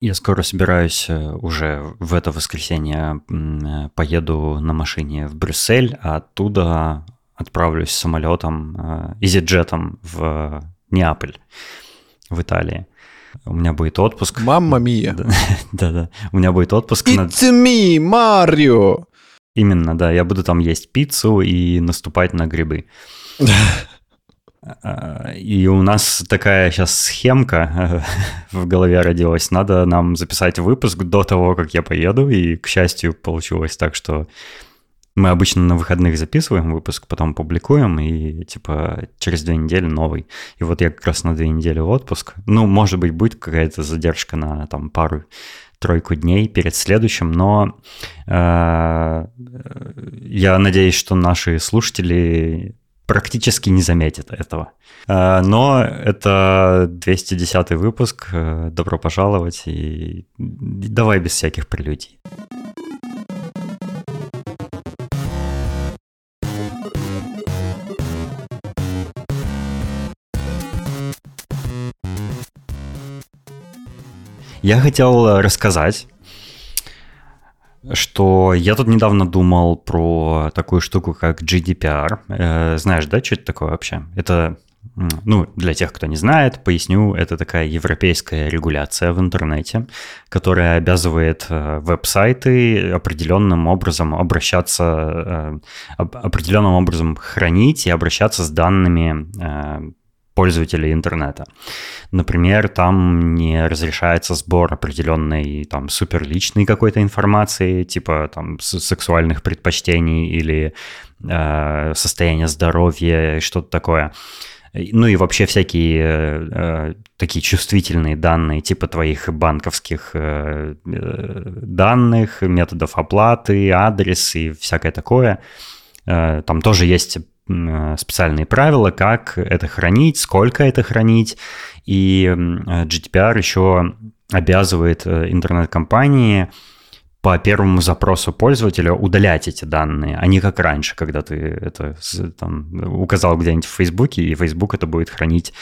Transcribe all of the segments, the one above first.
Я скоро собираюсь э, уже в это воскресенье поеду на машине в Брюссель, а оттуда отправлюсь самолетом, э, изиджетом в Неаполь, в Италии. У меня будет отпуск. Мамма мия. Да-да. У меня будет отпуск. It's на... me, Марио! Именно, да. Я буду там есть пиццу и наступать на грибы. А, и у нас такая сейчас схемка в голове родилась. Надо нам записать выпуск до того, как я поеду. И, к счастью, получилось так, что мы обычно на выходных записываем выпуск, потом публикуем, и типа через две недели новый. И вот я как раз на две недели в отпуск. Ну, может быть, будет какая-то задержка на там пару тройку дней перед следующим, но э, я надеюсь, что наши слушатели практически не заметит этого. Э, но это 210 выпуск. Э, добро пожаловать и давай без всяких прелюдий. Я хотел рассказать что я тут недавно думал про такую штуку, как GDPR. Э, знаешь, да, что это такое вообще? Это, ну, для тех, кто не знает, поясню, это такая европейская регуляция в интернете, которая обязывает э, веб-сайты определенным образом обращаться, э, определенным образом хранить и обращаться с данными пользователей интернета. Например, там не разрешается сбор определенной там суперличной какой-то информации, типа там сексуальных предпочтений или э, состояния здоровья что-то такое. Ну и вообще всякие э, такие чувствительные данные, типа твоих банковских э, э данных, методов оплаты, адрес и всякое такое. Э, там тоже есть Э, специальные правила, как это хранить, сколько это хранить. И GDPR еще обязывает э, интернет-компании по первому запросу пользователя удалять эти данные, а не как раньше, когда ты это там, указал где-нибудь в Фейсбуке, и Facebook это будет хранить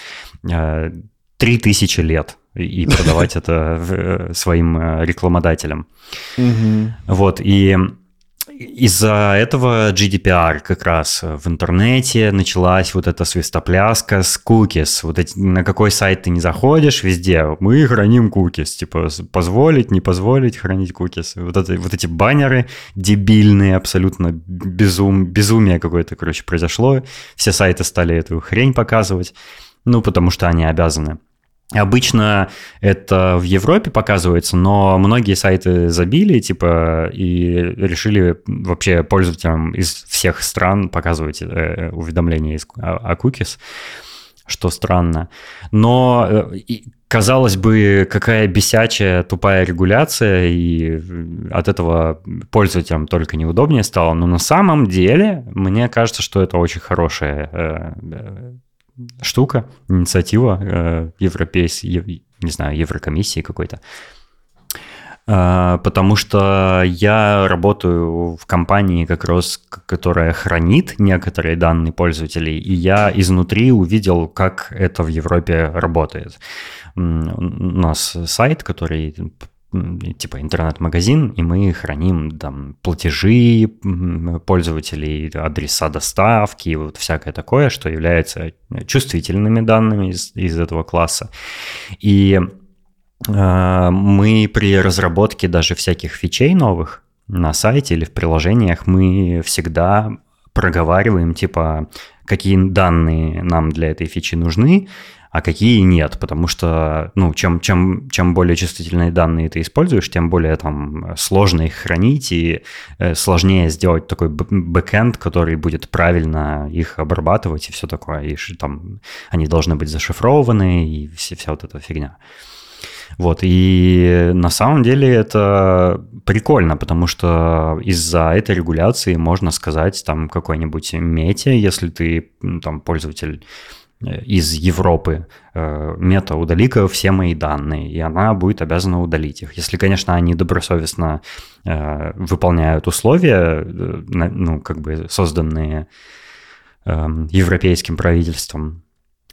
э, 3000 лет и продавать это э, своим рекламодателям. Вот, и из-за этого GDPR как раз в интернете началась вот эта свистопляска с cookies. Вот эти, на какой сайт ты не заходишь, везде мы храним cookies. Типа позволить, не позволить хранить cookies. Вот, это, вот эти баннеры дебильные, абсолютно безум, безумие какое-то, короче, произошло. Все сайты стали эту хрень показывать. Ну, потому что они обязаны. Обычно это в Европе показывается, но многие сайты забили, типа, и решили вообще пользователям из всех стран показывать э, уведомления из, о, о cookies, что странно. Но э, казалось бы, какая бесячая, тупая регуляция, и от этого пользователям только неудобнее стало. Но на самом деле, мне кажется, что это очень хорошая э, штука, инициатива э, европейской, не знаю, Еврокомиссии какой-то. Э, потому что я работаю в компании как раз, которая хранит некоторые данные пользователей, и я изнутри увидел, как это в Европе работает. У нас сайт, который типа интернет-магазин, и мы храним там платежи пользователей, адреса доставки, вот всякое такое, что является чувствительными данными из, из этого класса. И э, мы при разработке даже всяких фичей новых на сайте или в приложениях мы всегда проговариваем, типа, какие данные нам для этой фичи нужны, а какие нет, потому что, ну, чем, чем, чем более чувствительные данные ты используешь, тем более там сложно их хранить и э, сложнее сделать такой бэкэнд, который будет правильно их обрабатывать и все такое, и там они должны быть зашифрованы и все, вся вот эта фигня. Вот, и на самом деле это прикольно, потому что из-за этой регуляции можно сказать там какой-нибудь мете, если ты там пользователь Э, из Европы э, мета удали-ка все мои данные, и она будет обязана удалить их. Если, конечно, они добросовестно э, выполняют условия, ну, как бы созданные эм, европейским правительством,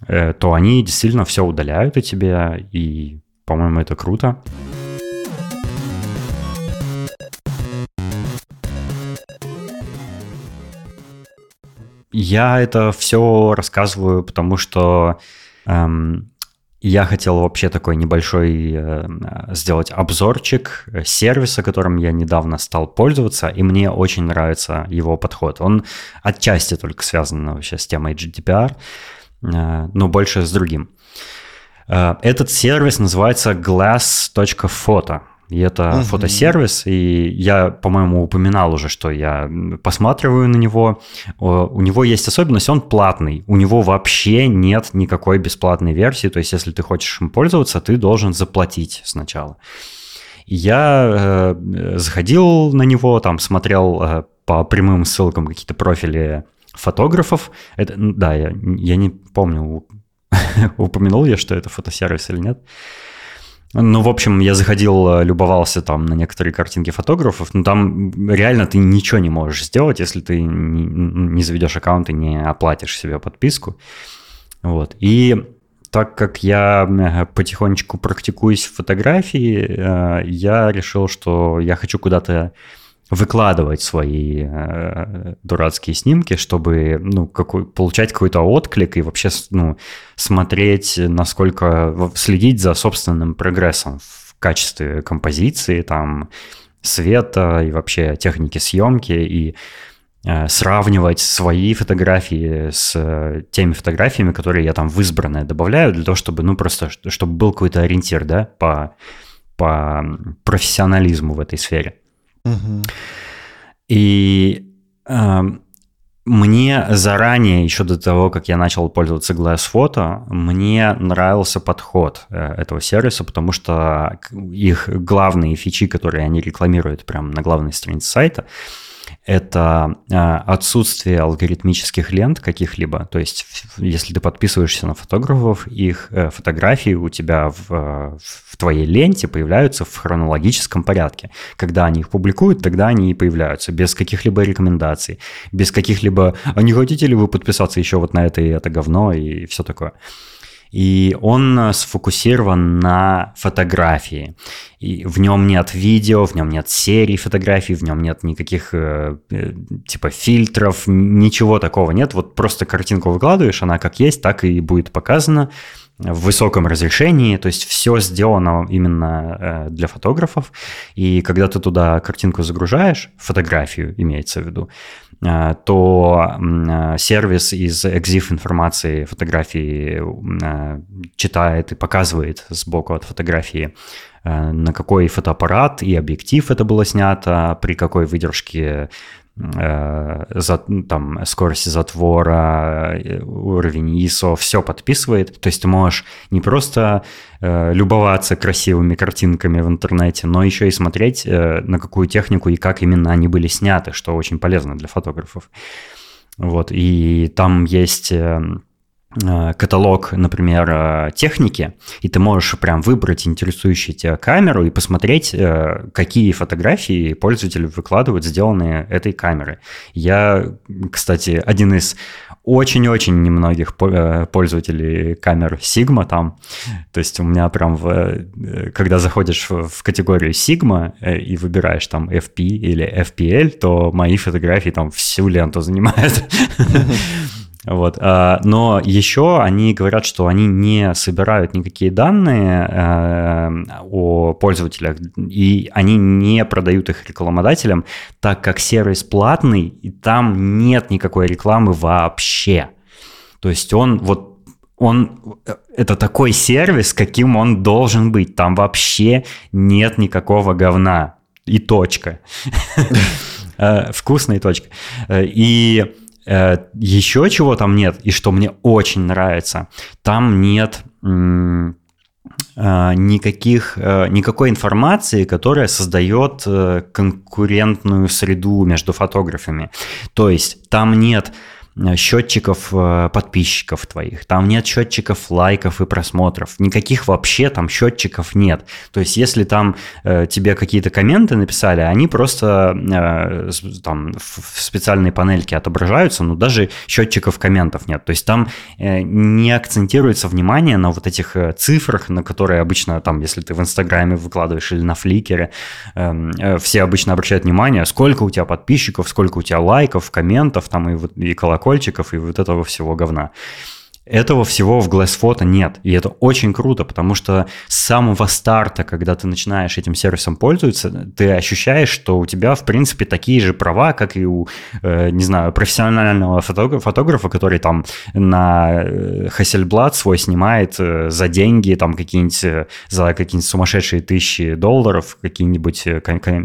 то они действительно все удаляют у тебя, и, по-моему, это круто. Я это все рассказываю, потому что эм, я хотел вообще такой небольшой э, сделать обзорчик сервиса, которым я недавно стал пользоваться, и мне очень нравится его подход. Он отчасти только связан э, вообще с темой GDPR, э, но больше с другим. Э, этот сервис называется glass.photo. И это угу. фотосервис, и я, по-моему, упоминал уже, что я посматриваю на него. У него есть особенность, он платный. У него вообще нет никакой бесплатной версии. То есть, если ты хочешь им пользоваться, ты должен заплатить сначала. Я э, заходил на него, там смотрел э, по прямым ссылкам какие-то профили фотографов. Это, да, я, я не помню, упомянул я, что это фотосервис или нет. Ну, в общем, я заходил, э, любовался там на некоторые картинки фотографов, но там реально ты ничего не можешь сделать, если ты не, не заведешь аккаунт и не оплатишь себе подписку. Вот. И так как я э, потихонечку практикуюсь в фотографии, э, я решил, что я хочу куда-то выкладывать свои э, дурацкие снимки, чтобы ну, какой, получать какой-то отклик и вообще ну, смотреть, насколько следить за собственным прогрессом в качестве композиции, там, света и вообще техники съемки и э, сравнивать свои фотографии с теми фотографиями, которые я там в избранное добавляю, для того, чтобы, ну, просто, чтобы был какой-то ориентир, да, по, по профессионализму в этой сфере. И э, мне заранее, еще до того, как я начал пользоваться Glass Photo, мне нравился подход э, этого сервиса, потому что их главные фичи, которые они рекламируют прямо на главной странице сайта, это а, отсутствие алгоритмических лент каких-либо. То есть, если ты подписываешься на фотографов, их э, фотографии у тебя в, э, в твоей ленте появляются в хронологическом порядке. Когда они их публикуют, тогда они и появляются, без каких-либо рекомендаций, без каких-либо «а не хотите ли вы подписаться еще вот на это и это говно» и все такое и он э, сфокусирован на фотографии. И в нем нет видео, в нем нет серий фотографий, в нем нет никаких э, э, типа фильтров, ничего такого нет. Вот просто картинку выкладываешь, она как есть, так и будет показана в высоком разрешении, то есть все сделано именно э, для фотографов. И когда ты туда картинку загружаешь, фотографию имеется в виду, э, то э, сервис из EXIF информации фотографии читает и показывает сбоку от фотографии на какой фотоаппарат и объектив это было снято, при какой выдержке за, там, скорость затвора, э, уровень ISO, все подписывает. То есть ты можешь не просто э, любоваться красивыми картинками в интернете, но еще и смотреть, э, на какую технику и как именно они были сняты, что очень полезно для фотографов. Вот, и там есть... Э, Э, каталог, например, э, техники, и ты можешь прям выбрать интересующую тебя камеру и посмотреть, э, какие фотографии пользователи выкладывают, сделанные этой камерой. Я, кстати, один из очень-очень немногих пользователей камер Sigma там. То есть у меня прям, в, когда заходишь в категорию Sigma и выбираешь там FP или FPL, то мои фотографии там всю ленту занимают. Вот. А, но еще они говорят, что они не собирают никакие данные э, о пользователях, и они не продают их рекламодателям, так как сервис платный, и там нет никакой рекламы вообще. То есть он вот он это такой сервис, каким он должен быть. Там вообще нет никакого говна. И точка. Э, Вкусная точка. Э, и Э, еще чего там нет, и что мне очень нравится, там нет э, никаких, э, никакой информации, которая создает конкурентную среду между фотографами. То есть там нет Э, счетчиков э, подписчиков твоих, там нет счетчиков лайков и просмотров, никаких вообще там счетчиков нет. То есть если там э, тебе какие-то комменты написали, они просто э, там в специальной панельке отображаются, но даже счетчиков комментов нет. То есть там э, не акцентируется внимание на вот этих э, цифрах, на которые обычно там, если ты в Инстаграме выкладываешь или на Фликере, эм, э, все обычно обращают внимание, сколько у тебя подписчиков, сколько у тебя лайков, комментов там и, и колокольчиков колокольчиков и вот этого всего говна. Этого всего в Glass Photo нет. И это очень круто, потому что с самого старта, когда ты начинаешь этим сервисом пользоваться, ты ощущаешь, что у тебя, в принципе, такие же права, как и у, э, не знаю, профессионального фотографа, фотографа который там на э, Hasselblad свой снимает э, за деньги, там какие-нибудь, за какие-нибудь сумасшедшие тысячи долларов, какие-нибудь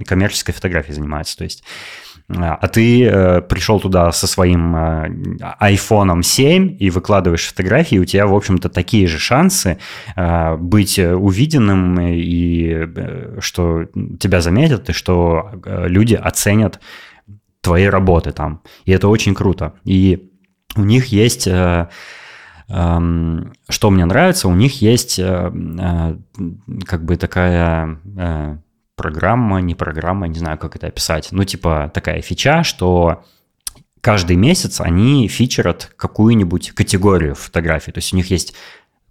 коммерческой фотографией занимается. То есть а ты э, пришел туда со своим э, iPhone 7 и выкладываешь фотографии, у тебя, в общем-то, такие же шансы э, быть увиденным и э, что тебя заметят, и что э, люди оценят твои работы там. И это очень круто. И у них есть... Э, эм, что мне нравится, у них есть э, э, как бы такая программа, не программа, не знаю, как это описать. Ну, типа такая фича, что каждый месяц они фичерят какую-нибудь категорию фотографий. То есть у них есть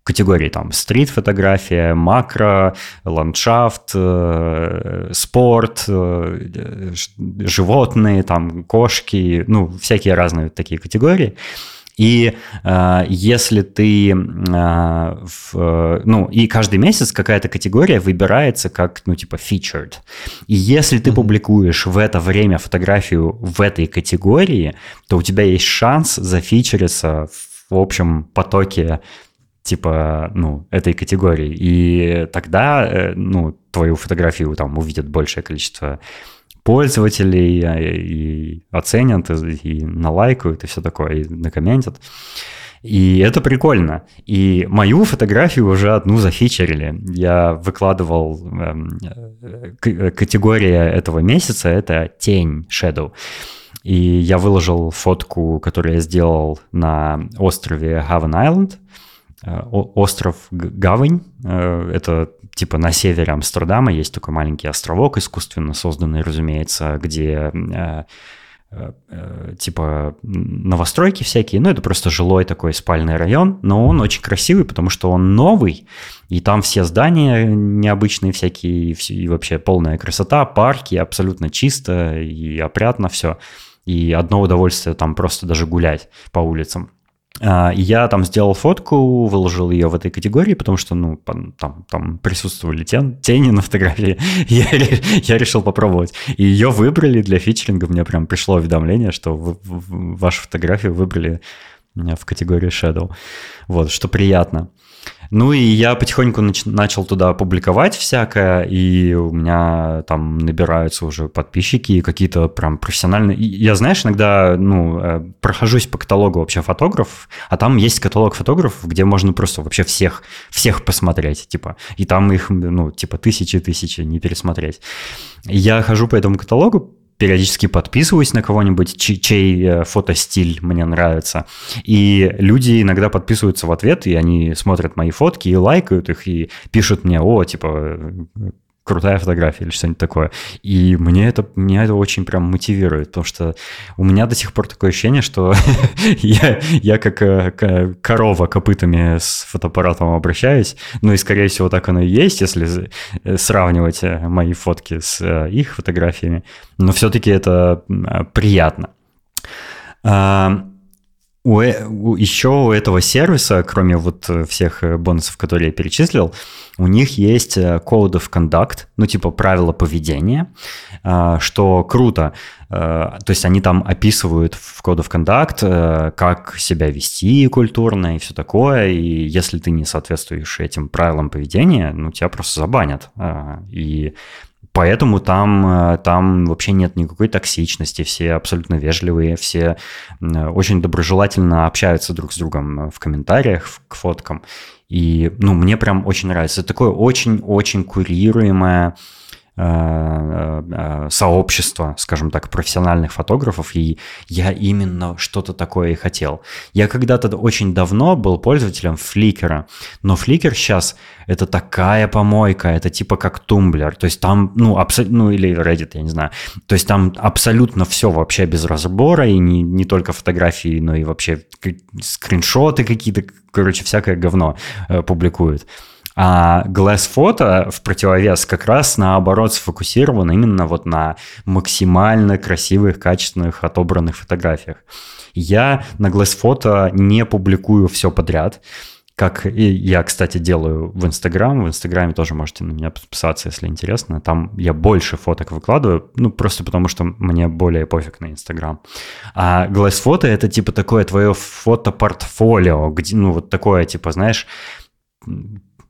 категории там стрит-фотография, макро, ландшафт, э, спорт, э, животные, там кошки, ну, всякие разные такие категории. И э, если ты, э, в, ну, и каждый месяц какая-то категория выбирается как, ну, типа, featured. И если ты публикуешь в это время фотографию в этой категории, то у тебя есть шанс зафичериться в общем потоке типа, ну, этой категории. И тогда, э, ну, твою фотографию там увидят большее количество пользователей э, и оценят, и налайкают, и все такое, и накомментят. И это прикольно. И мою фотографию уже одну зафичерили. Я выкладывал... Эм, э, категория этого месяца — это тень, shadow. И я выложил фотку, которую я сделал на острове Haven Island. Э, остров Гавань. Это типа на севере Амстердама есть такой маленький островок, искусственно созданный, разумеется, где э, э, э, типа новостройки всякие, ну это просто жилой такой спальный район, но он очень красивый, потому что он новый, и там все здания необычные всякие, и вообще полная красота, парки, абсолютно чисто и опрятно все, и одно удовольствие там просто даже гулять по улицам. А, я там сделал фотку, выложил ее в этой категории, потому что, ну, там, там присутствовали тен, тени на фотографии. я, я решил попробовать. И ее выбрали для фичеринга. Мне прям пришло уведомление, что в, в, вашу фотографию выбрали в категории Shadow. Вот, что приятно. Ну и я потихоньку нач- начал туда публиковать всякое, и у меня там набираются уже подписчики и какие-то прям профессиональные. Я, знаешь, иногда, ну, э, прохожусь по каталогу вообще фотографов, а там есть каталог фотографов, где можно просто вообще всех, всех посмотреть, типа, и там их, ну, типа тысячи-тысячи не пересмотреть. Я хожу по этому каталогу, периодически подписываюсь на кого-нибудь, чей, чей э, фотостиль мне нравится. И люди иногда подписываются в ответ, и они смотрят мои фотки и лайкают их, и пишут мне, о, типа, крутая фотография или что-нибудь такое. И мне это, меня это очень прям мотивирует, потому что у меня до сих пор такое ощущение, что я, я как э, корова копытами с фотоаппаратом обращаюсь, ну и скорее всего так оно и есть, если э, сравнивать э, мои фотки с их фотографиями, но все-таки это приятно. А, у, у, еще у этого сервиса, кроме вот всех бонусов, которые я перечислил, у них есть э, Code of Conduct, ну типа правила поведения, э, что круто. Э, то есть они там описывают в Code of Conduct, как себя вести культурно и все такое, и если ты не соответствуешь этим правилам поведения, ну тебя просто забанят. И Поэтому там, там вообще нет никакой токсичности, все абсолютно вежливые, все очень доброжелательно общаются друг с другом в комментариях к фоткам. И, ну, мне прям очень нравится. Это такое очень-очень курируемое Э, э, сообщество, скажем так, профессиональных фотографов, и я именно что-то такое и хотел. Я когда-то очень давно был пользователем Flickr, но Flickr сейчас это такая помойка, это типа как тумблер, то есть там, ну, абсолютно, ну или Reddit, я не знаю, то есть там абсолютно все вообще без разбора, и не, не только фотографии, но и вообще скриншоты какие-то, короче, всякое говно э, публикуют. А Glass Photo в противовес как раз наоборот сфокусирован именно вот на максимально красивых, качественных, отобранных фотографиях. Я на Glass Photo не публикую все подряд, как и я, кстати, делаю в Инстаграм. В Инстаграме тоже можете на меня подписаться, если интересно. Там я больше фоток выкладываю, ну, просто потому что мне более пофиг на Инстаграм. А Glass Photo — это типа такое твое фотопортфолио, где, ну, вот такое, типа, знаешь,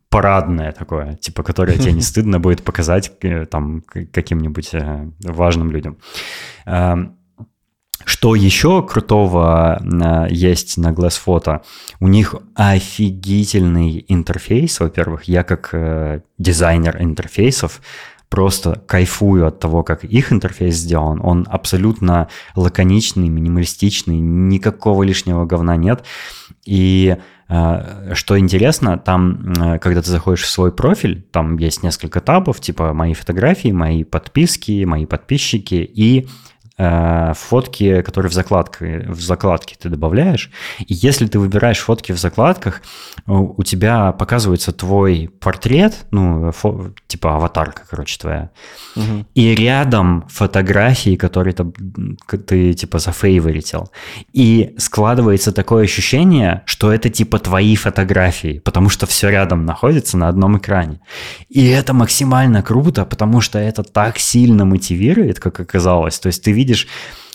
парадное такое, типа, которое тебе не стыдно будет показать э, там каким-нибудь э, важным людям. Эм, что еще крутого э, есть на Glass Photo? У них офигительный интерфейс, во-первых. Я как дизайнер интерфейсов просто кайфую от того, как их интерфейс сделан. Он абсолютно лаконичный, минималистичный, никакого лишнего говна нет. И что интересно, там, когда ты заходишь в свой профиль, там есть несколько табов, типа мои фотографии, мои подписки, мои подписчики и фотки, которые в закладке, в закладке ты добавляешь. И если ты выбираешь фотки в закладках, у тебя показывается твой портрет, ну, фо, типа аватарка, короче, твоя. Угу. И рядом фотографии, которые ты, ты типа зафейворитил. И складывается такое ощущение, что это типа твои фотографии, потому что все рядом находится на одном экране. И это максимально круто, потому что это так сильно мотивирует, как оказалось. То есть ты видишь видишь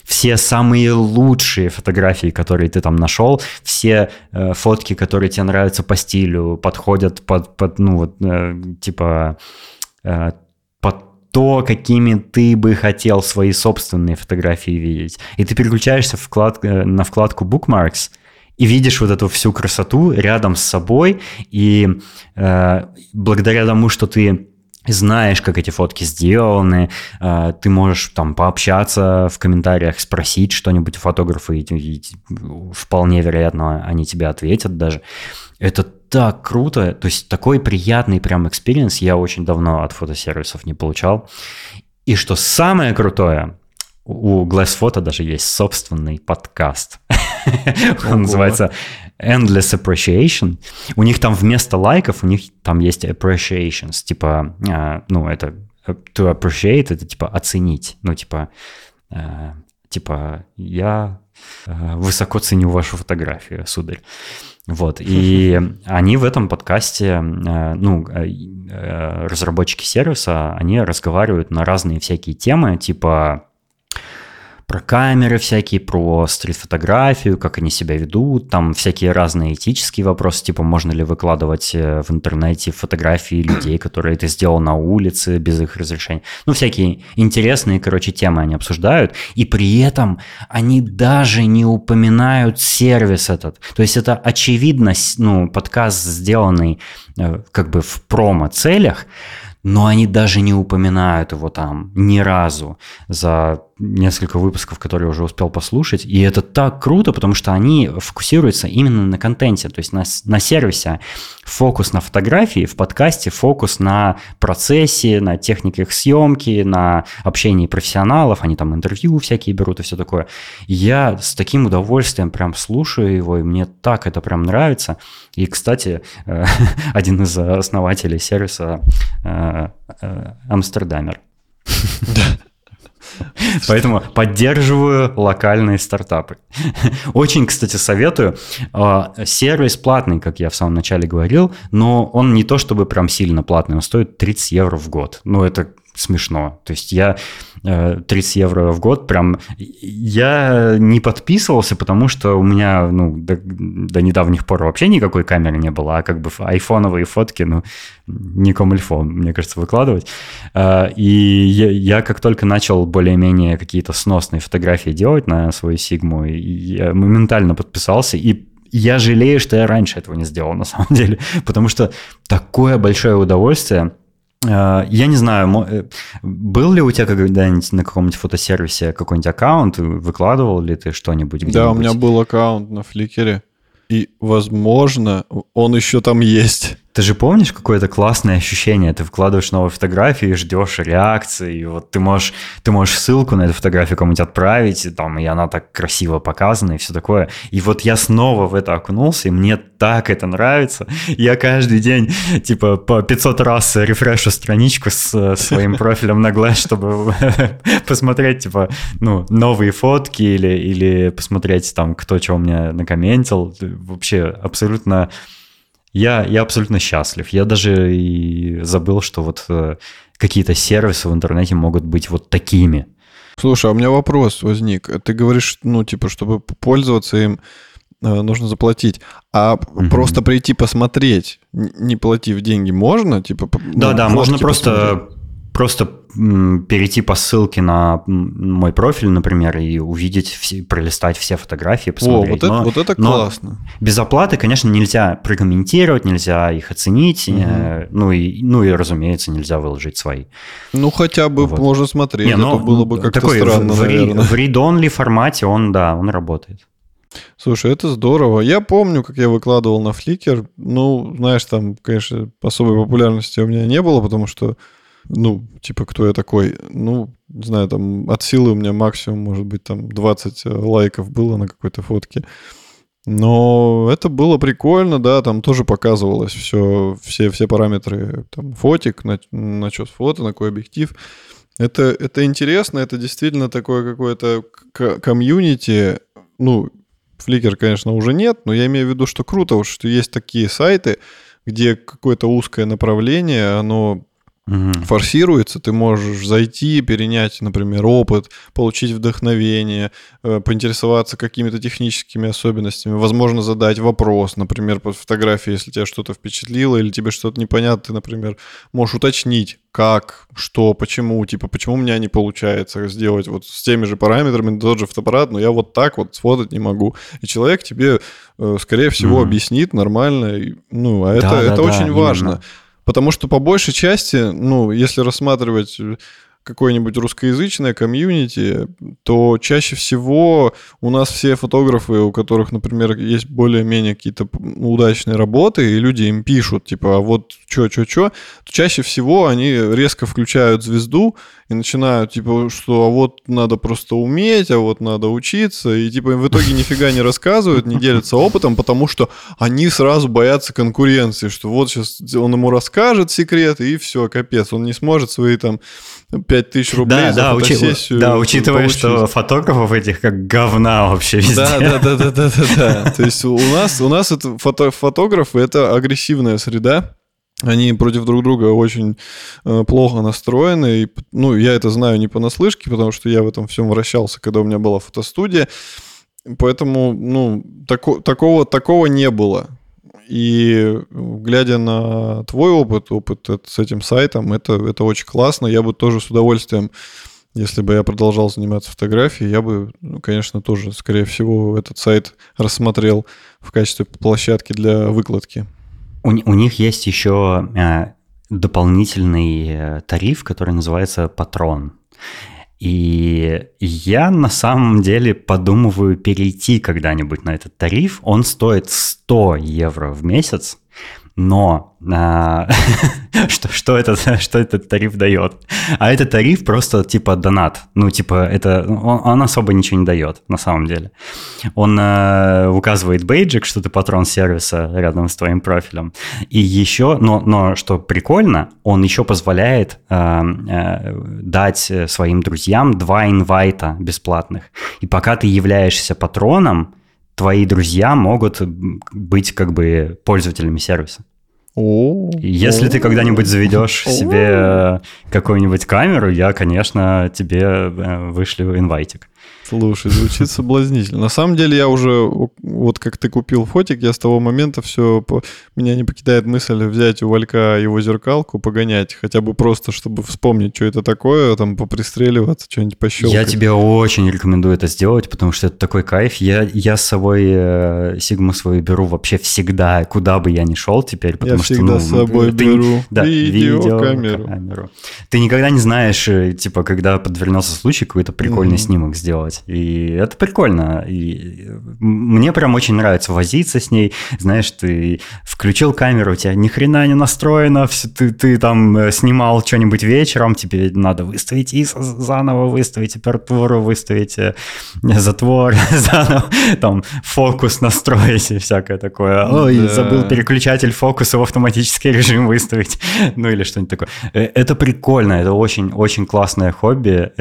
все самые лучшие фотографии, которые ты там нашел, все э, фотки, которые тебе нравятся по стилю, подходят под, под ну вот, э, типа, э, под то, какими ты бы хотел свои собственные фотографии видеть. И ты переключаешься вклад, э, на вкладку Bookmarks, и видишь вот эту всю красоту рядом с собой, и э, благодаря тому, что ты знаешь, как эти фотки сделаны, э, ты можешь там пообщаться в комментариях, спросить что-нибудь у фотографа, и, вполне вероятно, они тебе ответят даже. Это так круто, то есть такой приятный прям experience я очень давно от фотосервисов не получал. И что самое крутое, у Glass Photo даже есть собственный подкаст. Он называется Endless Appreciation. У них там вместо лайков, у них там есть appreciations. Типа, а, ну, это to appreciate, это типа оценить. Ну, типа, а, типа, я а, высоко ценю вашу фотографию, сударь. Вот, и они в этом подкасте, ну, разработчики сервиса, они разговаривают на разные всякие темы, типа про камеры всякие, про стрит-фотографию, как они себя ведут, там всякие разные этические вопросы, типа можно ли выкладывать э, в интернете фотографии людей, которые это сделал на улице без их разрешения. Ну, всякие интересные, короче, темы они обсуждают, и при этом они даже не упоминают сервис этот. То есть это очевидно, ну, подкаст, сделанный э, как бы в промо-целях, но они даже не упоминают его там ни разу за несколько выпусков, которые уже успел послушать. И это так круто, потому что они фокусируются именно на контенте, то есть на, на сервисе. Фокус на фотографии, в подкасте фокус на процессе, на техниках съемки, на общении профессионалов. Они там интервью всякие берут и все такое. Я с таким удовольствием прям слушаю его, и мне так это прям нравится. И, кстати, э, один из основателей сервиса э, э, Амстердамер. Да. Поэтому поддерживаю локальные стартапы. Очень, кстати, советую. А, сервис платный, как я в самом начале говорил, но он не то чтобы прям сильно платный, он стоит 30 евро в год. Ну, это смешно. То есть я 30 э, евро в год прям... Я не подписывался, потому что у меня ну, до, до недавних пор вообще никакой камеры не было, а как бы айфоновые фотки, ну, не комильфо, мне кажется, выкладывать. Э, и я, я как только начал более-менее какие-то сносные фотографии делать на свою Сигму, я моментально подписался и я жалею, что я раньше этого не сделал, на самом деле, потому что такое большое удовольствие – я не знаю, э, был ли у тебя когда-нибудь на каком-нибудь фотосервисе какой-нибудь аккаунт, выкладывал ли ты что-нибудь? Да, у меня был аккаунт на Фликере, и, возможно, он еще там есть. Ты же помнишь какое-то классное ощущение? Ты вкладываешь новую фотографию и ждешь реакции, и вот ты можешь, ты можешь ссылку на эту фотографию кому-нибудь отправить, и, там, и она так красиво показана, и все такое. И вот я снова в это окунулся, и мне так это нравится. Я каждый день, типа, по 500 раз рефрешу страничку с своим профилем на глаз, чтобы посмотреть, типа, ну, новые фотки или, или посмотреть там, кто у меня накомментил. Вообще абсолютно я, я абсолютно счастлив. Я даже и забыл, что вот э, какие-то сервисы в интернете могут быть вот такими. Слушай, а у меня вопрос возник. Ты говоришь, ну, типа, чтобы пользоваться им, э, нужно заплатить. А угу. просто прийти посмотреть, не платив деньги, можно? Типа, да, ну, да, можно просто посмотреть? Просто перейти по ссылке на мой профиль, например, и увидеть, все, пролистать все фотографии, посмотреть. О, вот, но, это, вот это классно. без оплаты, конечно, нельзя прокомментировать, нельзя их оценить, угу. э, ну, и, ну и, разумеется, нельзя выложить свои. Ну, хотя бы вот. можно смотреть, Не, ну, это было бы как-то такой странно, в, наверное. В read-only формате он, да, он работает. Слушай, это здорово. Я помню, как я выкладывал на Flickr. Ну, знаешь, там, конечно, особой популярности у меня не было, потому что ну, типа, кто я такой? Ну, не знаю, там от силы у меня максимум, может быть, там 20 э, лайков было на какой-то фотке. Но это было прикольно, да, там тоже показывалось все, все, все параметры, там, фотик, на, на что фото, на какой объектив. Это, это интересно, это действительно такое какое-то комьюнити. Ну, Flickr, конечно, уже нет, но я имею в виду, что круто, что есть такие сайты, где какое-то узкое направление, оно угу. форсируется, ты можешь зайти, перенять, например, опыт, получить вдохновение, э, поинтересоваться какими-то техническими особенностями, возможно, задать вопрос, например, под фотографией, если тебя что-то впечатлило или тебе что-то непонятно, ты, например, можешь уточнить, как, что, почему, типа, почему у меня не получается сделать вот с теми же параметрами тот же фотоаппарат, но я вот так вот сфотать не могу. И человек тебе, э, скорее всего, mm объяснит нормально, ну, а да, это, да, это да, очень именно. важно. Потому что по большей части, ну, если рассматривать какое-нибудь русскоязычное комьюнити, то чаще всего у нас все фотографы, у которых, например, есть более-менее какие-то удачные работы, и люди им пишут, типа, а вот чё, чё, чё, то чаще всего они резко включают звезду и начинают, типа, что а вот надо просто уметь, а вот надо учиться, и, типа, в итоге нифига не рассказывают, не делятся опытом, потому что они сразу боятся конкуренции, что вот сейчас он ему расскажет секреты, и все, капец, он не сможет свои там 5000 рублей да, за да, фотосессию. Да, учитывая, получить. что фотографов этих как говна вообще везде. Да, да, да, да, да, да, да. То есть у нас, у нас это фото, фотографы это агрессивная среда. Они против друг друга очень э, плохо настроены. И, ну, я это знаю не понаслышке, потому что я в этом всем вращался, когда у меня была фотостудия. Поэтому, ну, тако, такого, такого не было. И глядя на твой опыт, опыт с этим сайтом, это, это очень классно. Я бы тоже с удовольствием, если бы я продолжал заниматься фотографией, я бы, ну, конечно, тоже, скорее всего, этот сайт рассмотрел в качестве площадки для выкладки. У, у них есть еще э, дополнительный э, тариф, который называется «Патрон». И я на самом деле подумываю перейти когда-нибудь на этот тариф. Он стоит 100 евро в месяц, но а, что, что, это, что этот тариф дает? А этот тариф просто типа донат. Ну, типа, это он, он особо ничего не дает на самом деле. Он а, указывает бейджик, что ты патрон сервиса рядом с твоим профилем. И еще, но, но что прикольно, он еще позволяет а, а, дать своим друзьям два инвайта бесплатных. И пока ты являешься патроном, твои друзья могут быть как бы пользователями сервиса. Если ты когда-нибудь заведешь себе э, какую-нибудь камеру, я, конечно, тебе э, вышлю инвайтик. Слушай, звучит соблазнительно. На самом деле я уже, вот как ты купил фотик, я с того момента все, по... меня не покидает мысль взять у Валька его зеркалку, погонять, хотя бы просто, чтобы вспомнить, что это такое, там попристреливаться, что-нибудь пощелкать. Я тебе очень рекомендую это сделать, потому что это такой кайф. Я, я с собой э, Сигму свою беру вообще всегда, куда бы я ни шел теперь, потому я что... всегда ну, с собой ты, беру да, видеокамеру. Видео, Ты никогда не знаешь, э, типа, когда подвернулся случай какой-то прикольный mm-hmm. снимок сделать делать. И это прикольно. И мне прям очень нравится возиться с ней. Знаешь, ты включил камеру, у тебя ни хрена не настроено, все, ты, ты там э, снимал что-нибудь вечером, тебе надо выставить ISO заново, выставить температуру, выставить э, затвор заново, там фокус настроить и всякое такое. Ой, да. забыл переключатель фокуса в автоматический режим выставить. Ну или что-нибудь такое. Э, это прикольно, это очень-очень классное хобби.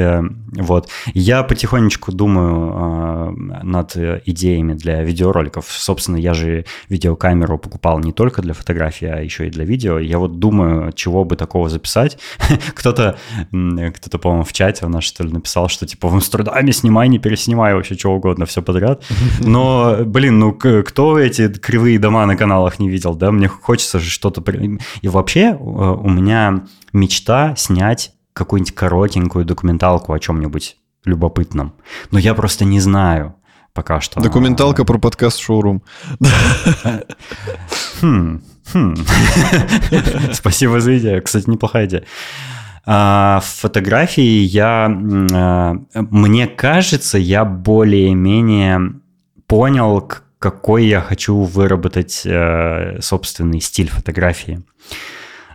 Вот. Я потихонечку думаю над идеями для видеороликов. Собственно, я же видеокамеру покупал не только для фотографии, а еще и для видео. Я вот думаю, чего бы такого записать. кто-то, кто-то, по-моему, в чате у нас, что ли, написал, что типа в Амстердаме снимай, не переснимай, вообще чего угодно, все подряд. Но, блин, ну кто эти кривые дома на каналах не видел, да? Мне хочется же что-то... И вообще э, у меня мечта снять какую-нибудь коротенькую документалку о чем-нибудь любопытном. Но я просто не знаю пока что. Документалка про подкаст «Шоурум». Хм, хм. Спасибо за идею. Кстати, неплохая идея. А, в фотографии я, а, мне кажется, я более-менее понял, какой я хочу выработать э, собственный стиль фотографии.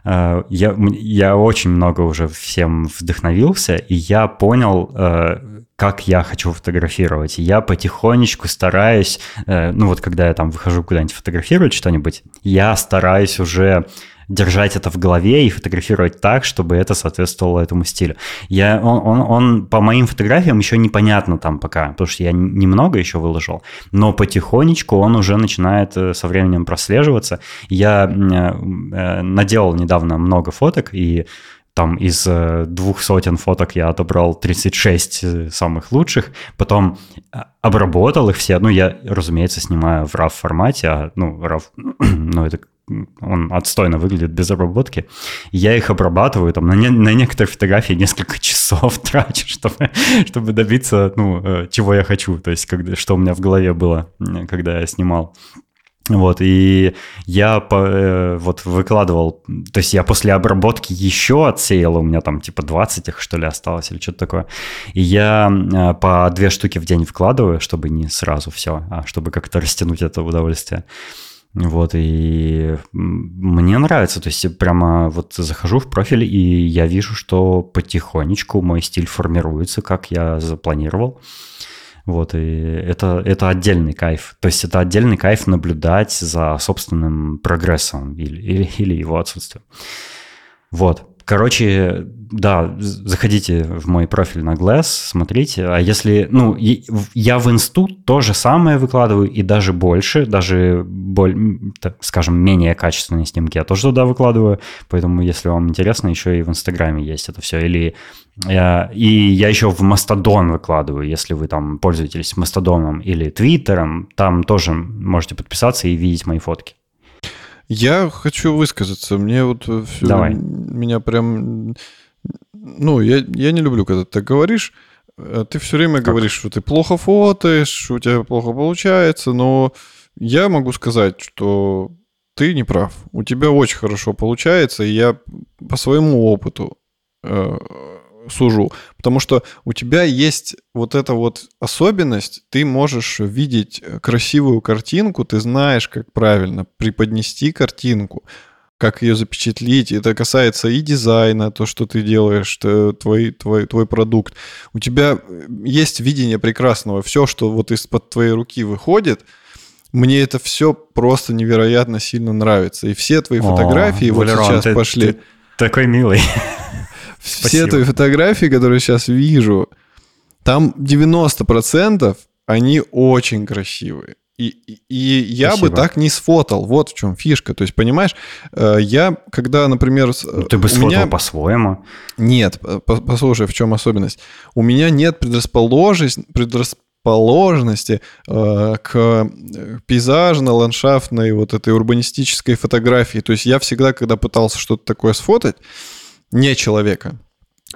Э, я, я очень много уже всем вдохновился, и я понял, э, как я хочу фотографировать. я потихонечку стараюсь, э, ну вот когда я там выхожу куда-нибудь фотографировать что-нибудь, я стараюсь уже держать это в голове и фотографировать так, чтобы это соответствовало этому стилю. Я, он, он, он по моим фотографиям еще непонятно там пока, потому что я немного еще выложил, но потихонечку он уже начинает э, со временем прослеживаться. Я э, наделал недавно много фоток, и там из э, двух сотен фоток я отобрал 36 э, самых лучших, потом э, обработал их все. Ну, я, разумеется, снимаю в RAW формате, а, ну, RAW, ну, это он отстойно выглядит без обработки. Я их обрабатываю, там на, не, на некоторые фотографии несколько часов трачу, чтобы, чтобы добиться, ну, чего я хочу, то есть, когда, что у меня в голове было, когда я снимал. Вот, и я по, э, вот выкладывал, то есть я после обработки еще отсеял, у меня там типа 20 их что ли осталось или что-то такое. И я э, по две штуки в день вкладываю, чтобы не сразу все, а чтобы как-то растянуть это удовольствие. Вот, и мне нравится, то есть прямо вот захожу в профиль, и я вижу, что потихонечку мой стиль формируется, как я запланировал. Вот, и это, это отдельный кайф. То есть это отдельный кайф наблюдать за собственным прогрессом или, или, или его отсутствием. Вот. Короче, да, заходите в мой профиль на Glass, смотрите. А если, ну, я в инсту то же самое выкладываю и даже больше, даже, боль, так скажем, менее качественные снимки я тоже туда выкладываю. Поэтому, если вам интересно, еще и в Инстаграме есть это все. Или я, и я еще в Мастодон выкладываю, если вы там пользуетесь Мастодоном или Твиттером, там тоже можете подписаться и видеть мои фотки. Я хочу высказаться. Мне вот все, Давай. меня прям... Ну, я, я не люблю, когда ты так говоришь. Э, ты все время как? говоришь, что ты плохо фотоешь, что у тебя плохо получается, но я могу сказать, что ты не прав. У тебя очень хорошо получается, и я по своему опыту э, сужу. Потому что у тебя есть вот эта вот особенность, ты можешь видеть красивую картинку, ты знаешь, как правильно преподнести картинку, как ее запечатлить. Это касается и дизайна, то, что ты делаешь, твой, твой, твой продукт. У тебя есть видение прекрасного. Все, что вот из-под твоей руки выходит, мне это все просто невероятно сильно нравится. И все твои О, фотографии Валерон, вот сейчас ты, пошли. Ты такой милый. Все твои фотографии, которые сейчас вижу, там 90% они очень красивые. И, и, и я Спасибо. бы так не сфотал. Вот в чем фишка. То есть, понимаешь, э, я, когда, например... Ну, ты бы сфотал меня... по-своему. Нет, послушай, в чем особенность. У меня нет предрасположенности, предрасположенности э, к пейзажно-ландшафтной вот этой урбанистической фотографии. То есть я всегда, когда пытался что-то такое сфотать, не человека,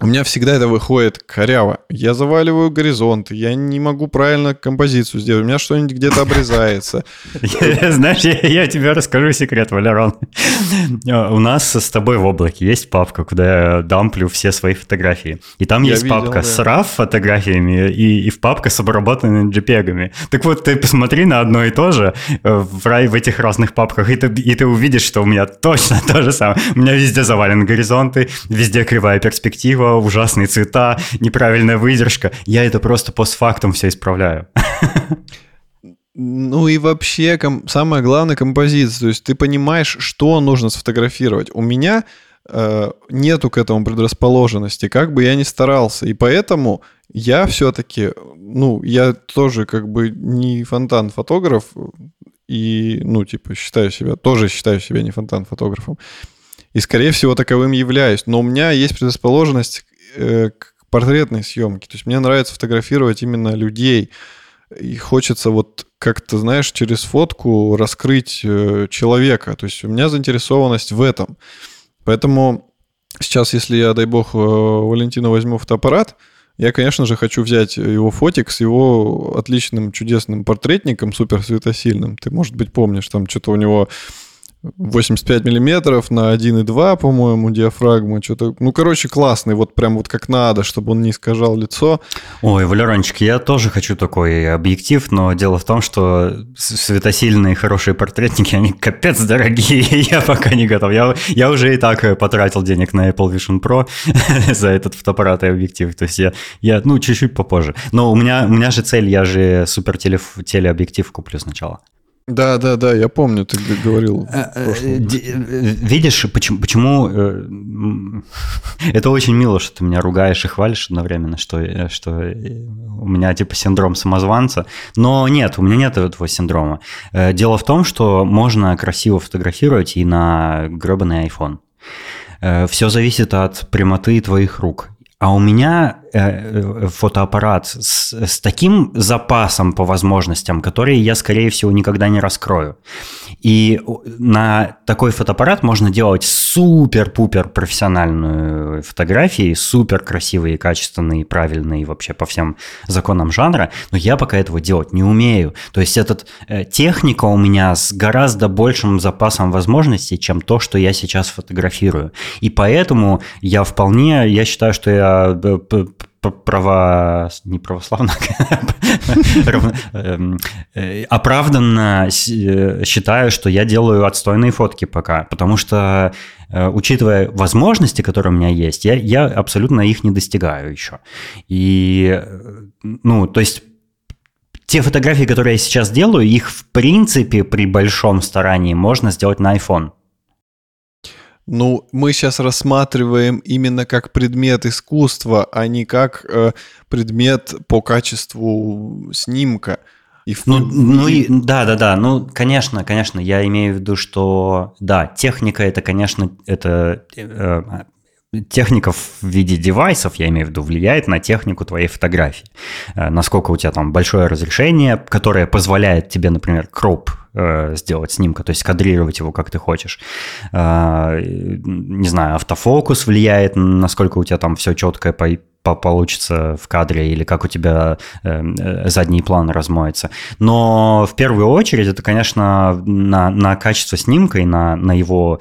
у меня всегда это выходит коряво. Я заваливаю горизонты, я не могу правильно композицию сделать, у меня что-нибудь где-то обрезается. Знаешь, я тебе расскажу секрет, Валерон. У нас с тобой в облаке есть папка, куда я дамплю все свои фотографии. И там есть папка с RAW фотографиями и папка с обработанными JPEG. Так вот, ты посмотри на одно и то же э, в этих разных папках, и ты увидишь, что у меня точно то же самое. У меня везде завалены горизонты, везде кривая перспектива, красиво, ужасные цвета, неправильная выдержка. Я это просто постфактум все исправляю. Ну и вообще, ком- самое главное композиция. То есть ты понимаешь, что нужно сфотографировать. У меня э, нету к этому предрасположенности, как бы я ни старался. И поэтому я все-таки, ну, я тоже как бы не фонтан-фотограф, и, ну, типа, считаю себя, тоже считаю себя не фонтан-фотографом. И, скорее всего, таковым являюсь. Но у меня есть предрасположенность э, к портретной съемке. То есть мне нравится фотографировать именно людей. И хочется вот как-то, знаешь, через фотку раскрыть э, человека. То есть у меня заинтересованность в этом. Поэтому сейчас, если я, дай бог, э, Валентина возьму фотоаппарат, я, конечно же, хочу взять его фотик с его отличным, чудесным портретником, супер светосильным. Ты, может быть, помнишь, там что-то у него 85 миллиметров на 1,2, по-моему, диафрагма. Что-то, ну, короче, классный, вот прям вот как надо, чтобы он не искажал лицо. Ой, Валерончик, я тоже хочу такой объектив, но дело в том, что светосильные хорошие портретники, они капец дорогие, я пока не готов. Я, я уже и так потратил денег на Apple Vision Pro за этот фотоаппарат и объектив. То есть я, я ну, чуть-чуть попозже. Но у меня, у меня же цель, я же супер телеобъектив куплю сначала. Да, да, да, я помню, ты говорил. Э, э, видишь, почему, почему э, это очень мило, что ты меня ругаешь и хвалишь одновременно, что, что у меня типа синдром самозванца. Но нет, у меня нет этого синдрома. Дело в том, что можно красиво фотографировать и на гребаный iPhone. Все зависит от прямоты твоих рук. А у меня Э, фотоаппарат с, с таким запасом по возможностям, которые я, скорее всего, никогда не раскрою. И на такой фотоаппарат можно делать супер-пупер профессиональную фотографии, супер красивые, качественные, правильные вообще по всем законам жанра, но я пока этого делать не умею. То есть этот э, техника у меня с гораздо большим запасом возможностей, чем то, что я сейчас фотографирую. И поэтому я вполне, я считаю, что я э, право... не православно, эм, э, оправданно э, считаю, что я делаю отстойные фотки пока, потому что, э, учитывая возможности, которые у меня есть, я, я абсолютно их не достигаю еще. И, ну, то есть те фотографии, которые я сейчас делаю, их в принципе при большом старании можно сделать на iPhone. Ну, мы сейчас рассматриваем именно как предмет искусства, а не как э, предмет по качеству снимка. И в... Ну, ну и да, да, да. Ну, конечно, конечно, я имею в виду, что да, техника это, конечно, это э, техника в виде девайсов, я имею в виду, влияет на технику твоей фотографии. Э, насколько у тебя там большое разрешение, которое позволяет тебе, например, кроп э, сделать снимка, то есть кадрировать его как ты хочешь. Э, не знаю, автофокус влияет, насколько у тебя там все четкое по получится в кадре или как у тебя э, задний план размоется. Но в первую очередь это, конечно, на, на качество снимка и на, на его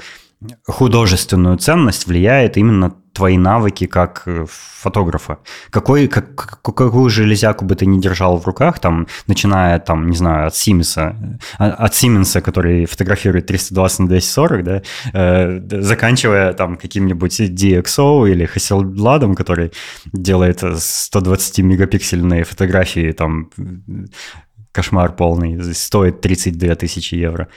художественную ценность влияет именно твои навыки как э, фотографа. Какой, как, какую железяку бы ты ни держал в руках, там, начиная, там, не знаю, от Сименса, э, от Сименса, который фотографирует 320 на 240, да, э, заканчивая там каким-нибудь DxO или Hasselblad, который делает 120-мегапиксельные фотографии, там, кошмар полный, стоит 32 тысячи евро.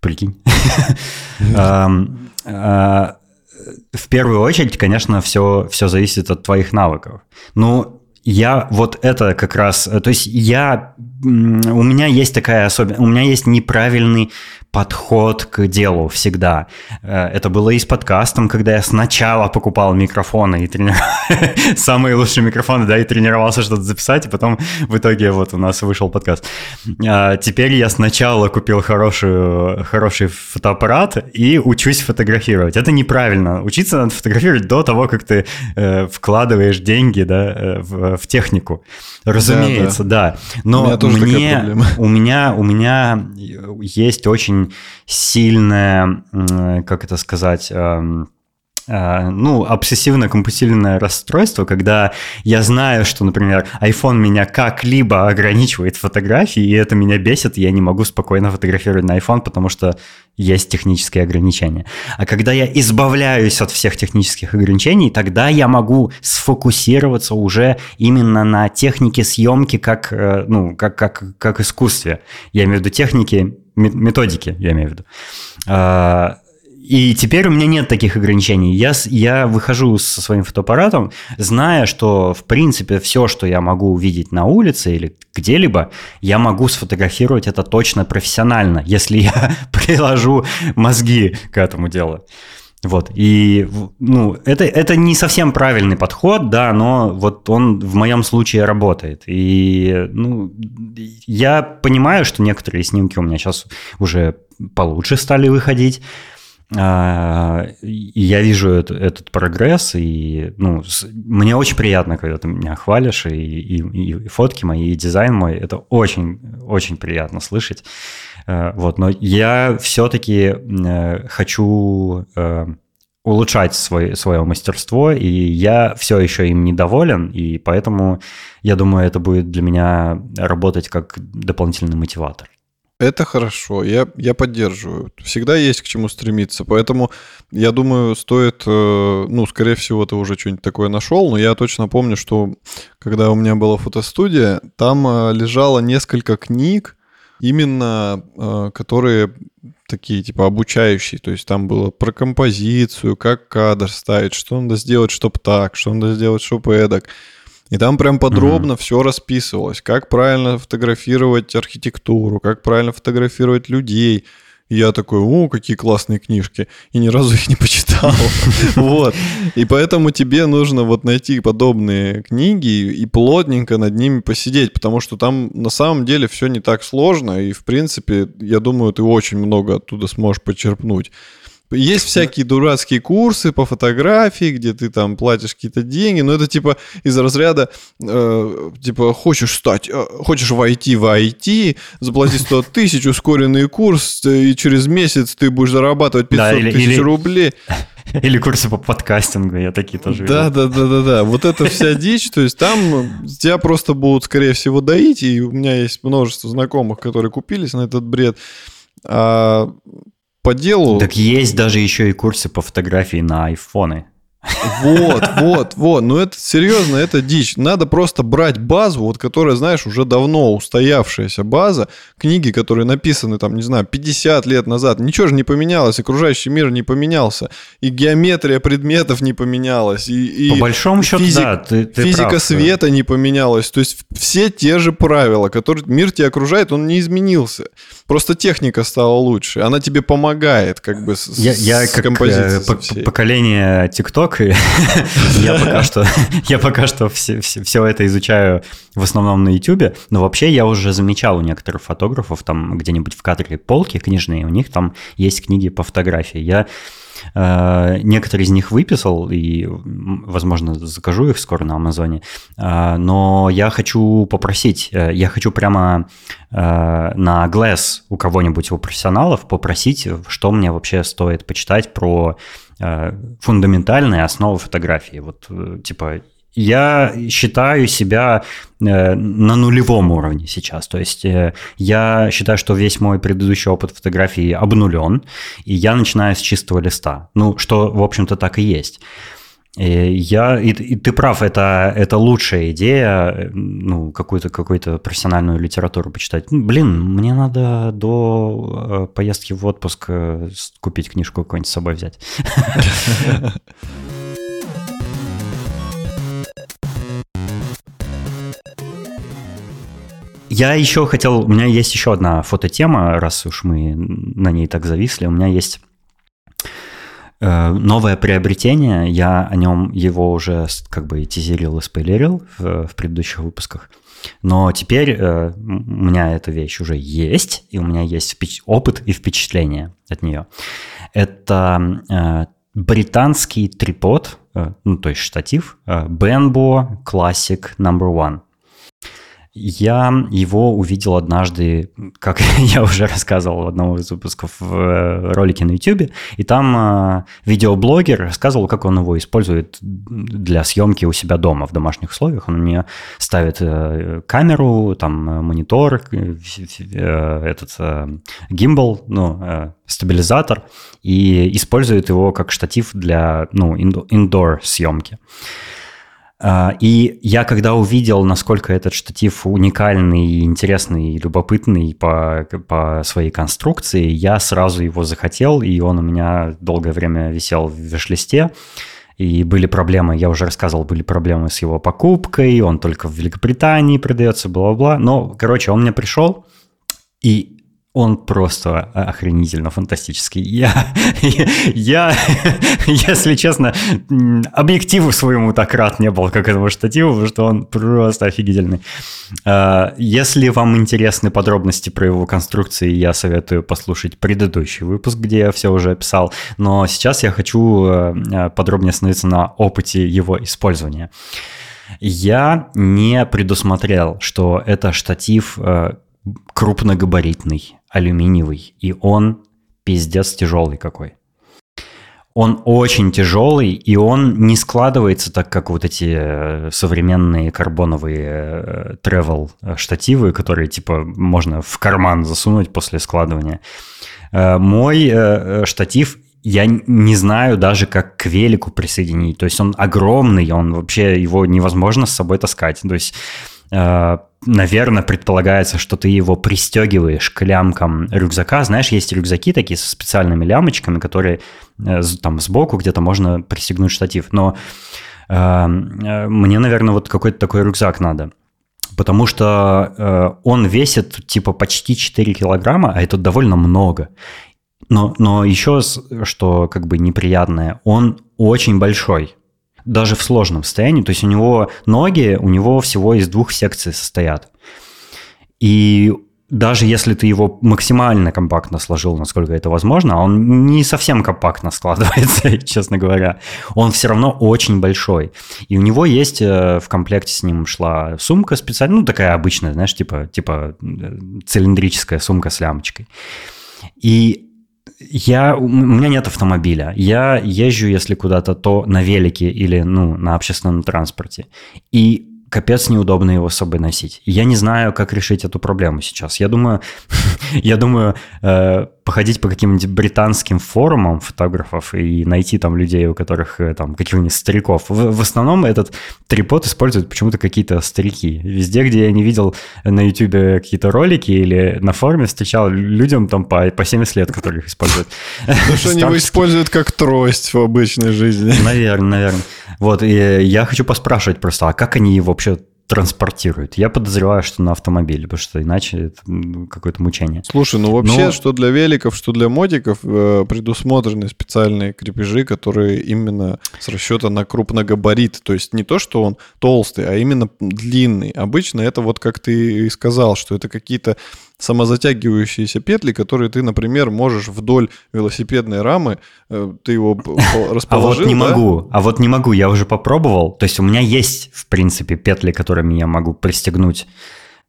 Прикинь. В первую очередь, конечно, все, все зависит от твоих навыков. Ну, я вот это как раз... То есть я у меня есть такая особенность, у меня есть неправильный подход к делу всегда. Э, это было и с подкастом, когда я сначала покупал микрофоны и тренировал самые лучшие микрофоны, да, и тренировался что-то записать, и потом в итоге вот у нас вышел подкаст. А теперь я сначала купил хороший, хороший фотоаппарат и учусь фотографировать. Это неправильно. Учиться надо фотографировать до того, как ты э, вкладываешь деньги, да, э, в, в технику. Разумеется, да. да. Но у меня тоже мне, у меня, у меня есть очень сильное, как это сказать, эм, э, ну, обсессивно-компульсивное расстройство, когда я знаю, что, например, iPhone меня как-либо ограничивает фотографии, и это меня бесит, и я не могу спокойно фотографировать на iPhone, потому что есть технические ограничения. А когда я избавляюсь от всех технических ограничений, тогда я могу сфокусироваться уже именно на технике съемки как, э, ну, как, как, как искусстве. Я имею в виду техники методики, я имею в виду. И теперь у меня нет таких ограничений. Я, я выхожу со своим фотоаппаратом, зная, что, в принципе, все, что я могу увидеть на улице или где-либо, я могу сфотографировать это точно профессионально, если я приложу мозги к этому делу. Вот, и, ну, это, это не совсем правильный подход, да, но вот он в моем случае работает. И, ну, я понимаю, что некоторые снимки у меня сейчас уже получше стали выходить, и я вижу это, этот прогресс, и ну, мне очень приятно, когда ты меня хвалишь, и, и, и фотки мои, и дизайн мой, это очень, очень приятно слышать. Э, вот, но я все-таки э, хочу э, улучшать свой, свое мастерство, и я все еще им недоволен, и поэтому я думаю, это будет для меня работать как дополнительный мотиватор. Это хорошо, я, я поддерживаю. Всегда есть к чему стремиться, поэтому я думаю, стоит, ну, скорее всего, ты уже что-нибудь такое нашел, но я точно помню, что когда у меня была фотостудия, там лежало несколько книг, именно э, которые такие типа обучающие, то есть там было про композицию, как кадр ставить, что надо сделать, чтобы так, что надо сделать, чтобы эдак. И там прям подробно mm-hmm. все расписывалось, как правильно фотографировать архитектуру, как правильно фотографировать людей, и я такой, о, какие классные книжки. И ни разу их не почитал. Вот. И поэтому тебе нужно вот найти подобные книги и плотненько над ними посидеть, потому что там на самом деле все не так сложно. И, в принципе, я думаю, ты очень много оттуда сможешь почерпнуть. Есть всякие дурацкие курсы по фотографии, где ты там платишь какие-то деньги, но это типа из разряда, э, типа, хочешь стать, э, хочешь войти в IT, заплати 100 тысяч, ускоренный курс, и через месяц ты будешь зарабатывать 500 да, или, тысяч или... рублей. Или курсы по подкастингу, я такие тоже Да, да, да, да, да. Вот это вся дичь, то есть там тебя просто будут, скорее всего, доить, и у меня есть множество знакомых, которые купились на этот бред. А по делу... Так есть даже еще и курсы по фотографии на айфоны. Вот, вот, вот. Ну это серьезно, это дичь. Надо просто брать базу, вот которая, знаешь, уже давно устоявшаяся база, книги, которые написаны там, не знаю, 50 лет назад. Ничего же не поменялось, окружающий мир не поменялся, и геометрия предметов не поменялась, и, и по большому счету, физик, да, ты, ты физика прав, света да. не поменялась. То есть все те же правила, которые мир тебя окружает, он не изменился. Просто техника стала лучше, она тебе помогает, как бы с, я, я как композицией. Э, поколение TikTok и я пока что, я пока что все, все, все это изучаю в основном на YouTube, но вообще я уже замечал у некоторых фотографов там где-нибудь в кадре полки книжные, у них там есть книги по фотографии. Я э, некоторые из них выписал и, возможно, закажу их скоро на Амазоне, э, но я хочу попросить, э, я хочу прямо на Glass у кого-нибудь, у профессионалов попросить, что мне вообще стоит почитать про Э, фундаментальные основы фотографии. Вот, э, типа, я считаю себя э, на нулевом уровне сейчас. То есть я считаю, что весь мой предыдущий опыт фотографии обнулен, и я начинаю с чистого листа. Ну, что, в общем-то, так и есть. И я, и, и ты прав, это, это лучшая идея, ну, какую-то какую профессиональную литературу почитать. Ну, блин, мне надо до э, поездки в отпуск э, купить книжку какую-нибудь с собой взять. Я еще хотел, у меня есть еще одна фототема, раз уж мы на ней так зависли. У меня есть э, новое приобретение. Я о нем его уже как бы тизерил и спойлерил в, в предыдущих выпусках. Но теперь э, у меня эта вещь уже есть, и у меня есть опыт и впечатление от нее. Это э, британский трипод, э, ну то есть штатив, э, Benbo Classic Number One. Я его увидел однажды, как я уже рассказывал в одном из выпусков в э, ролике на YouTube, и там э, видеоблогер рассказывал, как он его использует для съемки у себя дома в домашних условиях. Он мне ставит э, камеру, там монитор, этот гимбал, ну, стабилизатор, и использует его как штатив для ну, индор съемки. А, и я когда увидел, насколько этот штатив уникальный, интересный, любопытный по, по своей конструкции, я сразу его захотел, и он у меня долгое время висел в виш-листе. И были проблемы, я уже рассказывал, были проблемы с его покупкой, он только в Великобритании продается, бла-бла-бла. Но, короче, он мне пришел, и он просто охренительно фантастический. Я, я, если честно, объективу своему так рад не был, как этому штативу, потому что он просто офигительный. А, если вам интересны подробности про его конструкции, я советую послушать предыдущий выпуск, где я все уже описал. Но сейчас я хочу э, подробнее остановиться на опыте его использования. Я не предусмотрел, что это штатив крупногабаритный, алюминиевый, и он пиздец тяжелый какой. Он очень тяжелый, и он не складывается так, как вот эти э, современные карбоновые travel э, э, штативы, которые типа можно в карман засунуть после складывания. Мой штатив я не знаю даже, как к велику присоединить. То есть он огромный, он вообще, его невозможно с собой таскать. То есть Э, наверное, предполагается, что ты его пристегиваешь к лямкам рюкзака. Знаешь, есть рюкзаки такие со специальными лямочками, которые э, там сбоку где-то можно пристегнуть штатив. Но э, мне, наверное, вот какой-то такой рюкзак надо. Потому что э, он весит типа почти 4 килограмма, а это довольно много. Но, но еще, что как бы неприятное, он очень большой даже в сложном состоянии. То есть у него ноги, у него всего из двух секций состоят. И даже если ты его максимально компактно сложил, насколько это возможно, а он не совсем компактно складывается, честно говоря, он все равно очень большой. И у него есть э, в комплекте с ним шла сумка специальная, ну такая обычная, знаешь, типа, типа э, цилиндрическая сумка с лямочкой. И я, у меня нет автомобиля. Я езжу, если куда-то, то на велике или ну, на общественном транспорте. И капец неудобно его с собой носить. Я не знаю, как решить эту проблему сейчас. Я думаю, я думаю, э, походить по каким-нибудь британским форумам фотографов и найти там людей, у которых э, там каких-нибудь стариков. В, в основном этот трипод используют почему-то какие-то старики. Везде, где я не видел на YouTube какие-то ролики или на форуме встречал людям там по, по 70 лет, которые их используют. Потому что они его используют как трость в обычной жизни. Наверное, наверное. Вот, и я хочу поспрашивать просто, а как они вообще транспортируют. Я подозреваю, что на автомобиле, потому что иначе это какое-то мучение. Слушай, ну вообще, Но... что для великов, что для мотиков э, предусмотрены специальные крепежи, которые именно с расчета на крупногабарит. То есть не то, что он толстый, а именно длинный. Обычно это вот как ты и сказал, что это какие-то самозатягивающиеся петли, которые ты, например, можешь вдоль велосипедной рамы, э, ты его расположил. А вот не да? могу, а вот не могу, я уже попробовал. То есть у меня есть, в принципе, петли, которыми я могу пристегнуть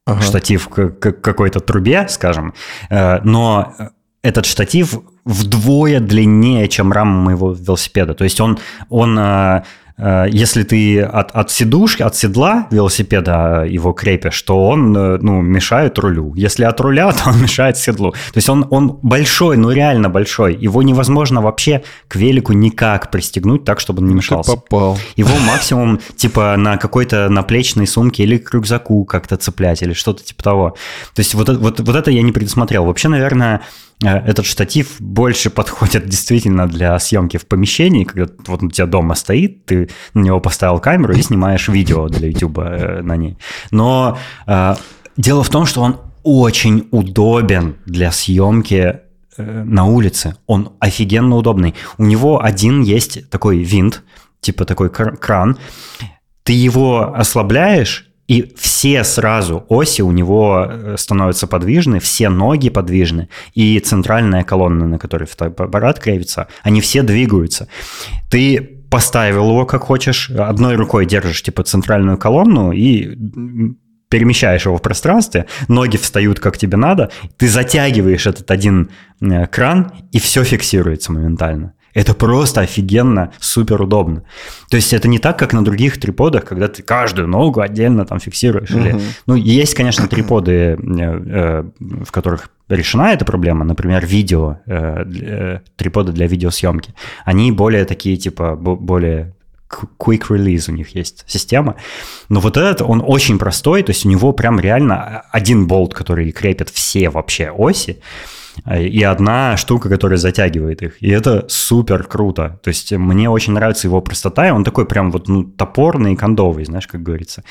ага. штатив к, к какой-то трубе, скажем, э, но этот штатив вдвое длиннее, чем рама моего велосипеда. То есть он, он э, Э, если ты от, от сидушки, от седла велосипеда его крепишь, то он э, ну, мешает рулю. Если от руля, то он мешает седлу. То есть он, он большой, ну реально большой. Его невозможно вообще к велику никак пристегнуть так, чтобы он не ну, мешался. Ты попал. Его максимум типа на какой-то наплечной сумке или к рюкзаку как-то цеплять или что-то типа того. То есть вот, вот, вот это я не предусмотрел. Вообще, наверное, Э, этот штатив больше подходит действительно для съемки в помещении, когда вот у тебя дома стоит, ты на него поставил камеру и снимаешь видео для YouTube э, на ней. Но э, Дело в том, что он очень удобен для съемки э, на улице. Он офигенно удобный. У него один есть такой винт, типа такой кран. Ты его ослабляешь, и все сразу оси у него э, становятся подвижны, все ноги подвижны, и центральная колонна, на которой фотоаппарат крепится, они все двигаются. Ты поставил его как хочешь, одной рукой держишь типа центральную колонну и перемещаешь его в пространстве, ноги встают как тебе надо, ты затягиваешь этот один э, кран, и все фиксируется моментально. Это просто офигенно, супер удобно. То есть это не так, как на других триподах, когда ты каждую ногу отдельно там фиксируешь. Угу. Или, ну, есть, конечно, триподы, э, э, в которых решена эта проблема, например, видео, э, триподы для видеосъемки. Они более такие, типа, более quick release у них есть система. Но вот этот, он очень простой, то есть у него прям реально один болт, который крепит все вообще оси, и одна штука, которая затягивает их. И это супер круто. То есть мне очень нравится его простота, и он такой прям вот ну, топорный и кондовый, знаешь, как говорится.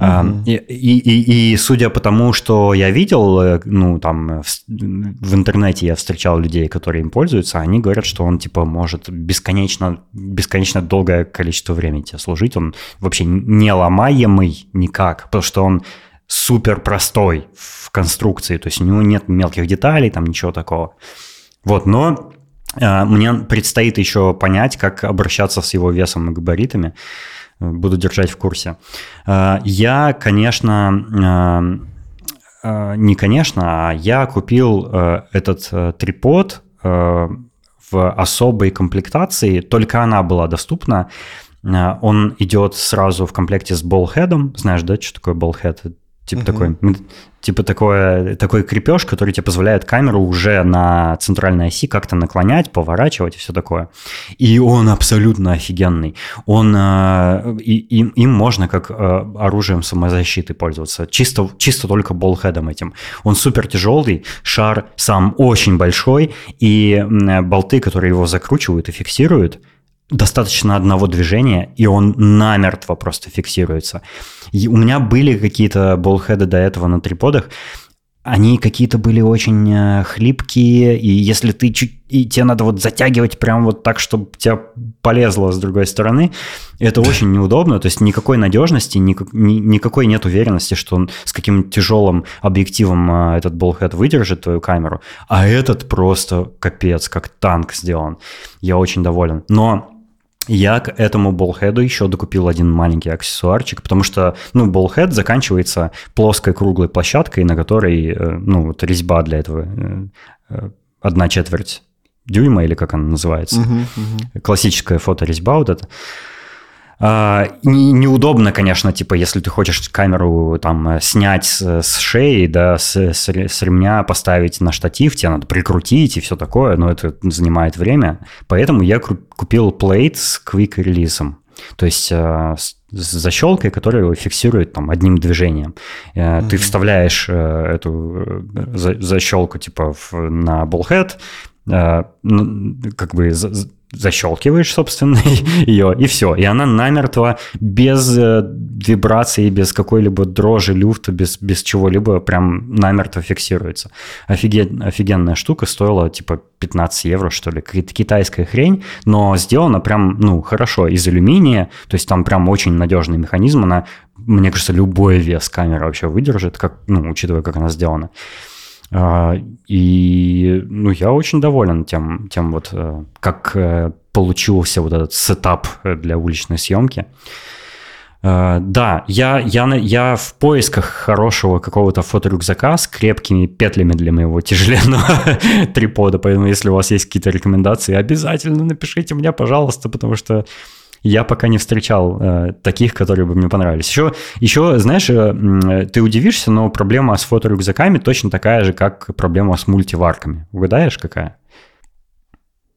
Mm-hmm. И, и, и, и судя по тому, что я видел, э, ну, там, в, в интернете я встречал людей, которые им пользуются, они говорят, что он, типа, может бесконечно, бесконечно долгое количество времени тебе служить. Он вообще не ломаемый никак, потому что он супер простой в конструкции, то есть у него нет мелких деталей, там ничего такого. Вот, но э, мне предстоит еще понять, как обращаться с его весом и габаритами. Буду держать в курсе. Э, я, конечно, э, э, не конечно, а я купил э, этот э, трипод в особой комплектации, только она была доступна. Он идет сразу в комплекте с болхедом. Знаешь, да, что такое болхед? Типа, угу. такой, типа такое, такой крепеж, который тебе позволяет камеру уже на центральной оси как-то наклонять, поворачивать и все такое. И он абсолютно офигенный. Он, э, и, им, им можно как э, оружием самозащиты пользоваться. Чисто, чисто только болхедом этим. Он супер тяжелый, шар сам очень большой, и болты, которые его закручивают и фиксируют, достаточно одного движения, и он намертво просто фиксируется. И у меня были какие-то болхеды до этого на триподах, они какие-то были очень э, хлипкие, и если ты чуть... И тебе надо вот затягивать прям вот так, чтобы тебя полезло с другой стороны, это очень неудобно, то есть никакой надежности, никак, ни, никакой нет уверенности, что он с каким тяжелым объективом э, этот болхед выдержит твою камеру, а этот просто капец, как танк сделан. Я очень доволен. Но я к этому болхеду еще докупил один маленький аксессуарчик, потому что, ну, болхед заканчивается плоской круглой площадкой, на которой, э, ну, вот резьба для этого э, э, одна четверть дюйма, или как она называется. Uh-huh, uh-huh. Классическая фоторезьба вот эта. А, неудобно, конечно, типа, если ты хочешь камеру там э, снять с, с шеи, да, с, с, с ремня поставить на штатив, тебе надо прикрутить и все такое, но это занимает время. Поэтому я купил плейт с quick релизом. То есть э, с защелкой, которая его фиксирует там одним движением. Mm-hmm. Ты вставляешь эту защелку типа в, на bullhead, как бы защелкиваешь, собственно, ее, и все. И она намертво, без э, вибрации, без какой-либо дрожи люфта, без, без чего-либо, прям намертво фиксируется. Офиген, офигенная штука, стоила типа 15 евро, что ли, какая-то китайская хрень, но сделана прям, ну, хорошо, из алюминия, то есть там прям очень надежный механизм, она, мне кажется, любой вес камеры вообще выдержит, как, ну, учитывая, как она сделана. А, и ну, я очень доволен тем, тем вот, э, как э, получился вот этот сетап для уличной съемки. Да, я, я, я в поисках хорошего какого-то фоторюкзака с крепкими петлями для моего тяжеленного трипода, поэтому если у вас есть какие-то рекомендации, обязательно напишите мне, пожалуйста, потому что я пока не встречал э, таких, которые бы мне понравились. Еще, еще знаешь, э, ты удивишься, но проблема с фоторюкзаками точно такая же, как проблема с мультиварками. Угадаешь, какая?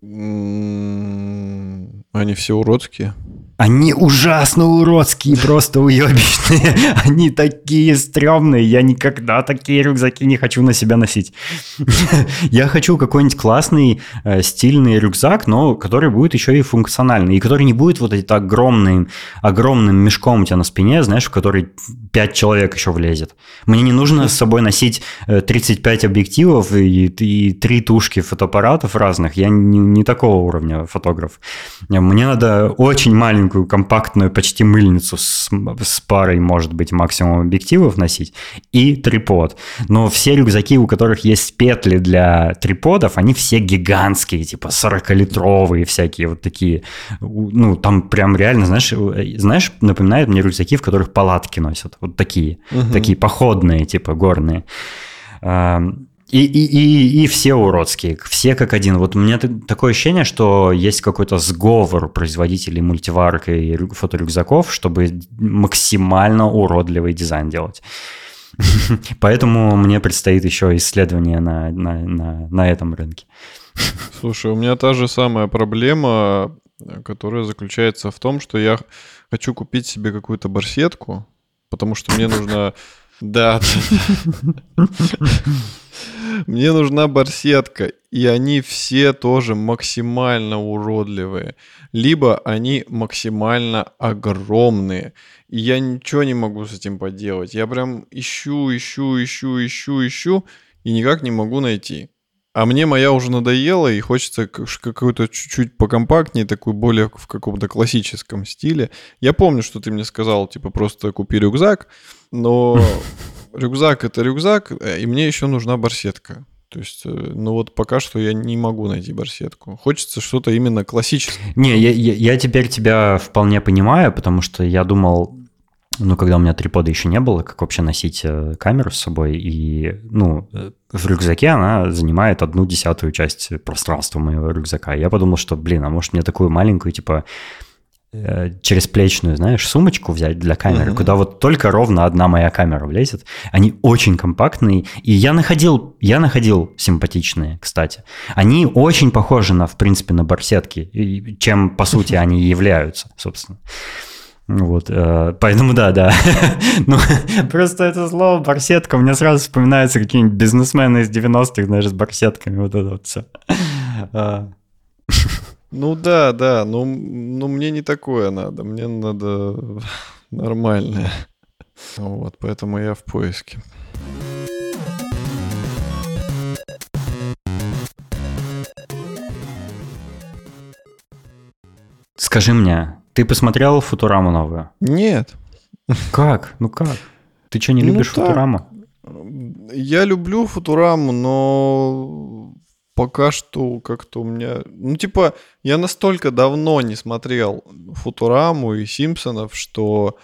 Они все уродские. Они ужасно уродские, просто уебищные. Они такие стрёмные. Я никогда такие рюкзаки не хочу на себя носить. Я хочу какой-нибудь классный, э, стильный рюкзак, но который будет еще и функциональный. И который не будет вот этим огромным, огромным мешком у тебя на спине, знаешь, в который 5 человек еще влезет. Мне не нужно с собой носить 35 э, объективов и, и 3 тушки фотоаппаратов разных. Я не, не такого уровня фотограф. Мне надо очень маленькую маленькую компактную почти мыльницу с, с парой, может быть, максимум объективов носить и трипод. Но все рюкзаки, у которых есть петли для триподов, они все гигантские, типа 40-литровые всякие вот такие. Ну, там прям реально, знаешь, э, знаешь, напоминает мне рюкзаки, в которых палатки носят. Вот такие. Угу. Такие походные, типа горные. И, и, и, и все уродские, все как один. Вот у меня такое ощущение, что есть какой-то сговор производителей мультиварок и фоторюкзаков, чтобы максимально уродливый дизайн делать. Поэтому мне предстоит еще исследование на, на, на, на этом рынке. Слушай, у меня та же самая проблема, которая заключается в том, что я хочу купить себе какую-то барсетку, потому что мне нужно... Да. Мне нужна барсетка, и они все тоже максимально уродливые. Либо они максимально огромные. И я ничего не могу с этим поделать. Я прям ищу, ищу, ищу, ищу, ищу, и никак не могу найти. А мне моя уже надоела, и хочется какую-то чуть-чуть покомпактнее, такую более в каком-то классическом стиле. Я помню, что ты мне сказал, типа, просто купи рюкзак, но рюкзак это рюкзак, э, и мне еще нужна барсетка. То есть, э, ну вот пока что я не могу найти барсетку. Хочется что-то именно классическое. Не, я, я, я теперь тебя вполне понимаю, потому что я думал, ну, когда у меня трипода еще не было, как вообще носить э, камеру с собой, и, ну, в рюкзаке она занимает одну десятую часть пространства моего рюкзака. Я подумал, что, блин, а может мне такую маленькую, типа, через плечную, знаешь, сумочку взять для камеры, uh-huh. куда вот только ровно одна моя камера влезет. Они очень компактные, и я находил, я находил симпатичные, кстати. Они очень похожи на, в принципе, на барсетки, чем по сути они являются, собственно. Вот, э, поэтому да, да. ну, просто это слово барсетка, мне сразу вспоминаются какие-нибудь бизнесмены из 90-х, знаешь, с барсетками, вот это вот все. Ну да, да, но, но мне не такое надо, мне надо нормальное. Вот, поэтому я в поиске. Скажи мне, ты посмотрел Футураму новую? Нет. Как? Ну как? Ты что, не ну любишь ну, Футураму? Я люблю Футураму, но пока что как-то у меня... Ну, типа, я настолько давно не смотрел Футураму и Симпсонов, что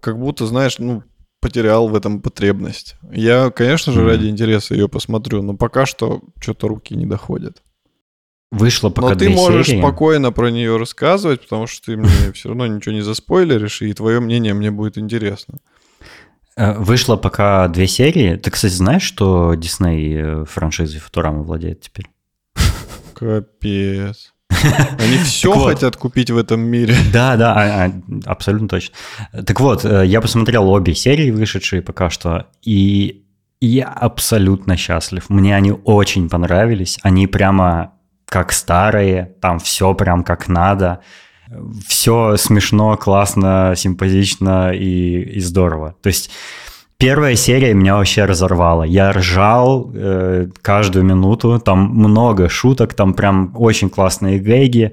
как будто, знаешь, ну, потерял в этом потребность. Я, конечно же, mm-hmm. ради интереса ее посмотрю, но пока что что-то руки не доходят. Вышло пока Но ты можешь серии. спокойно про нее рассказывать, потому что ты мне все равно ничего не заспойлеришь, и твое мнение мне будет интересно. Э, вышло пока две серии. Ты, кстати, знаешь, что Дисней э, франшизой Футурамы владеет теперь? Капец. Они все хотят купить в этом мире. Да, да, а, а, абсолютно точно. Так вот, э, я посмотрел обе серии, вышедшие пока что, и я абсолютно счастлив. Мне они очень понравились. Они прямо как старые, там все прям как надо все смешно, классно, симпатично и, и здорово. То есть первая серия меня вообще разорвала. Я ржал э, каждую минуту, там много шуток, там прям очень классные гэги,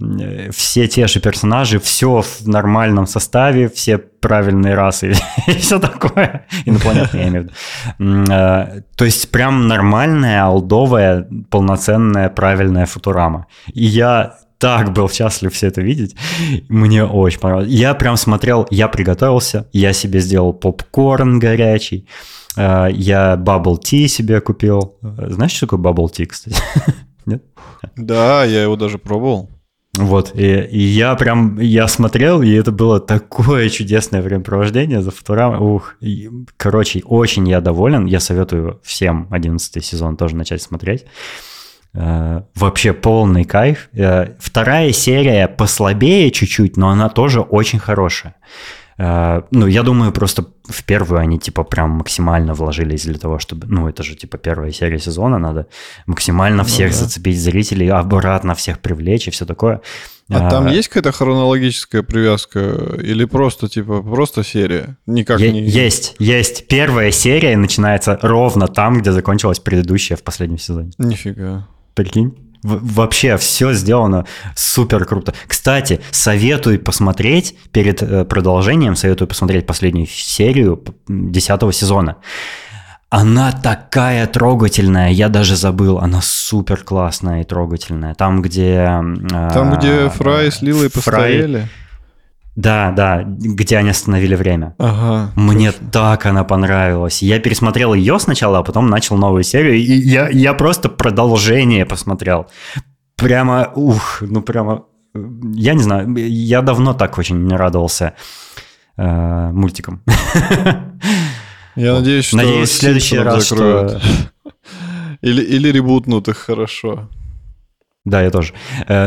э, все те же персонажи, все в нормальном составе, все правильные расы и все такое. Инопланетные, я имею в виду. Э, то есть прям нормальная, алдовая, полноценная, правильная футурама. И я так был счастлив все это видеть. Мне очень понравилось. Я прям смотрел, я приготовился, я себе сделал попкорн горячий, э, я bubble tea себе купил. Знаешь, что такое bubble tea, кстати? Нет? Да, я его даже пробовал. Вот, и, и я прям, я смотрел, и это было такое чудесное времяпровождение за Футурама. Ух, и, короче, очень я доволен. Я советую всем 11 сезон тоже начать смотреть. Э, вообще полный кайф. Э, вторая серия послабее чуть-чуть, но она тоже очень хорошая. Э, ну, я думаю, просто в первую они, типа, прям максимально вложились для того, чтобы... Ну, это же, типа, первая серия сезона, надо максимально всех ну, да. зацепить зрителей, обратно всех привлечь и все такое. А, а там есть какая-то хронологическая привязка или просто, типа, просто серия? Никак е- не... Есть, есть. Первая серия начинается ровно там, где закончилась предыдущая в последнем сезоне. Нифига. Прикинь? вообще все сделано супер круто. Кстати, советую посмотреть перед э, продолжением, советую посмотреть последнюю серию десятого сезона. Она такая трогательная, я даже забыл, она супер классная и трогательная. Там, где... Там, где Фрай с Лилой постояли? Да, да, где они остановили время. Ага. Мне точно. так она понравилась. Я пересмотрел ее сначала, а потом начал новую серию, и я, я просто продолжение посмотрел. Прямо, ух, ну прямо, я не знаю, я давно так очень не радовался э, мультикам. Я надеюсь, что надеюсь, в следующий раз, закроют. что... Или, или ребутнут их хорошо. Да, я тоже. Э,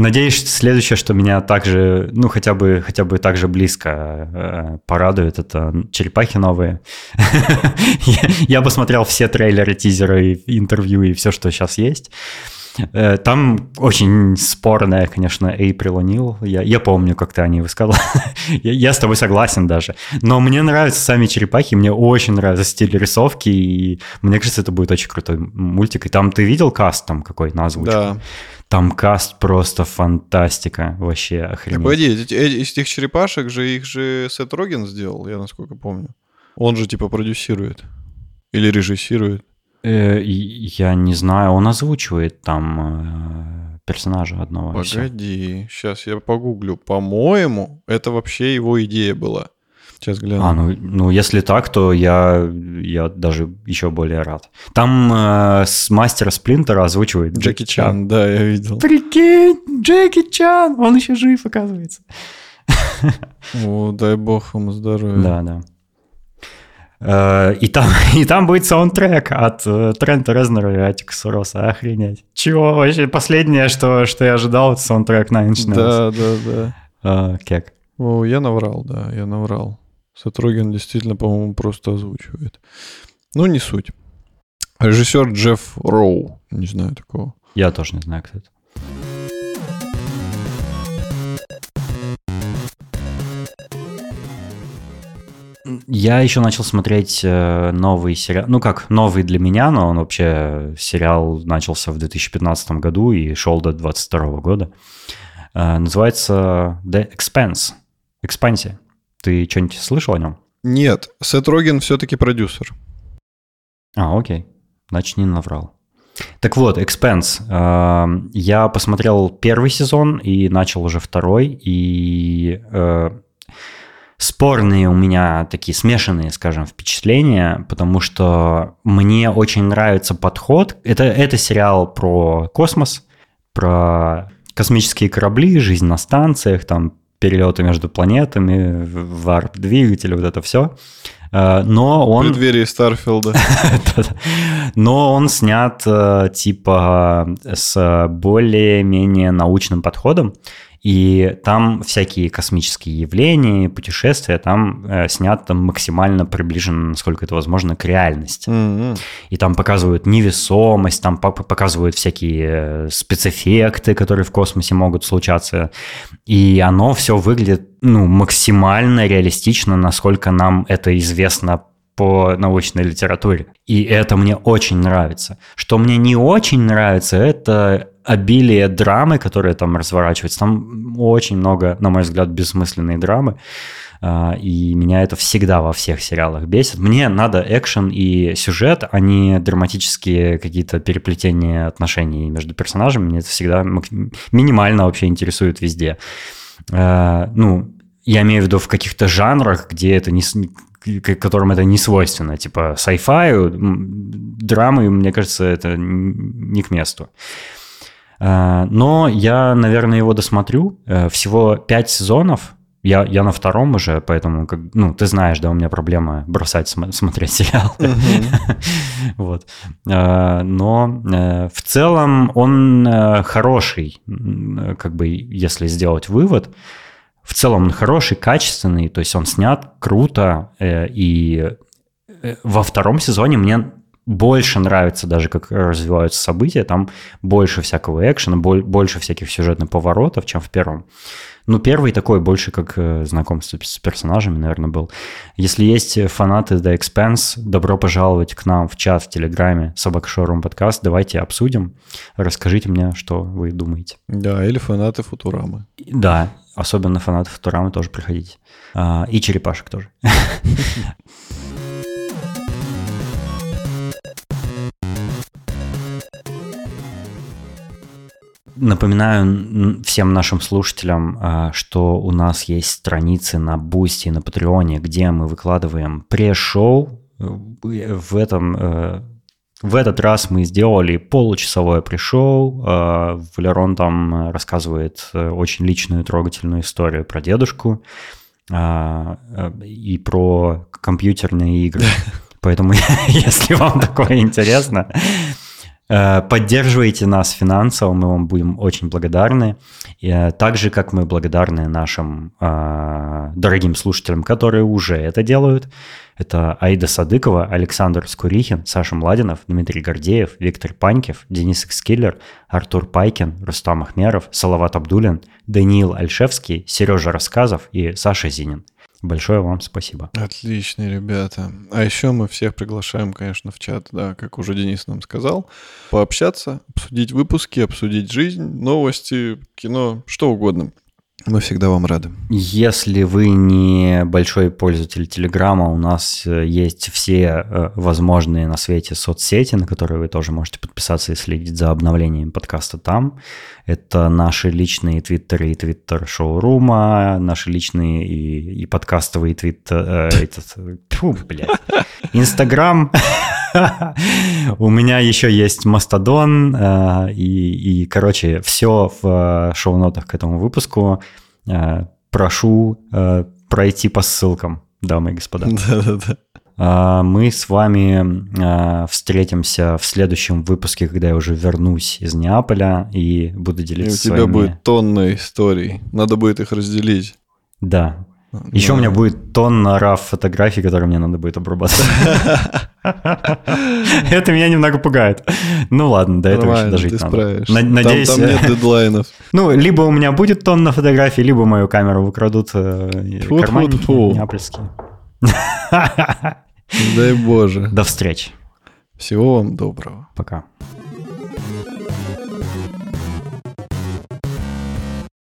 Надеюсь, следующее, что меня также, ну, хотя бы, хотя бы так же близко э, порадует, это черепахи новые. Я посмотрел все трейлеры, тизеры, интервью и все, что сейчас есть. Э, там очень спорная, конечно, Эйприл О'Нил. Я, я помню, как ты о ней высказал. я, я с тобой согласен даже. Но мне нравятся сами черепахи, мне очень нравится стиль рисовки, и мне кажется, это будет очень крутой мультик. И там ты видел каст там какой на озвучку? Да. Там каст просто фантастика, вообще охренеть. Погоди, из этих черепашек же их же Сет Роген сделал, я насколько помню. Он же типа продюсирует или режиссирует. Э, я не знаю, он озвучивает там э, персонажа одного. Погоди, сейчас я погуглю. По-моему, это вообще его идея была. Сейчас гляну. А, ну, ну если так, то я, я даже еще более рад. Там э, с мастера Сплинтера озвучивает Джеки, Джеки Чан. Чан. Да, я видел. Прикинь, Джеки Чан, он еще жив, оказывается. О, дай бог ему здоровья. Да, да. Э, и там, и там будет саундтрек от э, Трента Резнера и Атикуса Роса. Охренеть. Чего вообще? Последнее, что, что я ожидал, это саундтрек на Inch Да, да, да. А, как? О, я наврал, да, я наврал. Сатроген действительно, по-моему, просто озвучивает. Ну, не суть. Режиссер Джефф Роу. Не знаю такого. Я тоже не знаю, кто. Я еще начал смотреть э, новый сериал. Ну как, новый для меня, но он вообще сериал начался в 2015 году и шел до 2022 года. Э, называется The Expanse. Экспансия. Ты что-нибудь слышал о нем? Нет, Сет Роген все-таки продюсер. А, окей. Значит, не наврал. Так вот, Expense. Э, я посмотрел первый сезон и начал уже второй, и э, спорные у меня такие смешанные, скажем, впечатления, потому что мне очень нравится подход. Это, это сериал про космос, про космические корабли, жизнь на станциях, там перелеты между планетами, варп-двигатели, вот это все. Э, но он... В преддверии Старфилда. Но он снят э, типа с более-менее научным подходом. И там всякие космические явления, путешествия там э, снят там максимально приближенно, насколько это возможно, к реальности. Mm-hmm. И там показывают невесомость, там показывают всякие э, спецэффекты, которые в космосе могут случаться. И оно все выглядит ну, максимально реалистично, насколько нам это известно по научной литературе. И это мне очень нравится. Что мне не очень нравится, это обилие драмы, которые там разворачиваются. Там очень много, на мой взгляд, бессмысленной драмы. А, и меня это всегда во всех сериалах бесит. Мне надо экшен и сюжет, а не драматические какие-то переплетения отношений между персонажами. Мне это всегда минимально вообще интересует везде. А, ну, я имею в виду в каких-то жанрах, где это не, которым это не свойственно, типа sci-fi, драмы, мне кажется, это не к месту. А, но я, наверное, его досмотрю. Э, всего пять сезонов, я, я на втором уже, поэтому, как, ну, ты знаешь, да, у меня проблема бросать см- смотреть сериал. Вот. Э, но э, в целом он э, хороший, как бы, если сделать вывод. В целом он хороший, качественный, то есть он снят круто, и во втором сезоне мне больше нравится даже, как развиваются события, там больше всякого экшена, больше всяких сюжетных поворотов, чем в первом. Ну, первый такой больше как э, знакомство с персонажами, наверное, был. Если есть фанаты The Expense, добро пожаловать к нам в чат в Телеграме Собака Шоурум подкаст. Давайте обсудим. Расскажите мне, что вы думаете. Да, или фанаты Футурамы. Да, особенно фанаты Футурамы тоже приходите. А, и черепашек тоже. Напоминаю всем нашим слушателям, а, что у нас есть страницы на Boosty и на Patreon е, где мы выкладываем pre-show. В этом э, в этот раз мы сделали получасовое pre-show. А, Валерон там рассказывает э, очень личную трогательную историю про дедушку а, э, и про компьютерные игры. Поэтому, если вам такое интересно, поддерживайте нас финансово, мы вам будем очень благодарны. Э, так же, как мы благодарны нашим э, дорогим слушателям, которые уже это делают. Это Аида Садыкова, Александр Скурихин, Саша Младинов, Дмитрий Гордеев, Виктор Панькев, Денис Экскиллер, Артур Пайкин, Рустам Ахмеров, Салават Абдулин, Даниил Альшевский, Сережа Рассказов и Саша Зинин. Большое вам спасибо. Отличные ребята. А еще мы всех приглашаем, конечно, в чат, да, как уже Денис нам сказал, пообщаться, обсудить выпуски, обсудить жизнь, новости, кино, что угодно. Мы всегда вам рады. Если вы не большой пользователь Телеграма, у нас э, есть все э, возможные на свете соцсети, на которые вы тоже можете подписаться и следить за обновлением подкаста там. Это наши личные твиттеры и твиттер шоурума, наши личные и, и подкастовые твиттер... Э, этот, фу, блядь. Инстаграм. У меня еще есть Мастодон, э, и, короче, все в шоу-нотах к этому выпуску. Э, прошу э, пройти по ссылкам, дамы и господа. Да-да-да. Мы с вами встретимся в следующем выпуске, когда я уже вернусь из Неаполя и буду делиться и у тебя своими... будет тонна историй. Надо будет их разделить. Да, еще да. у меня будет тонна раф фотографий, которые мне надо будет обрабатывать. Это меня немного пугает. Ну ладно, до этого еще дожить надо. Надеюсь... Там нет дедлайнов. Ну, либо у меня будет тонна фотографий, либо мою камеру выкрадут э, карманники неапольские. Дай боже. До встречи. Всего вам доброго. Пока.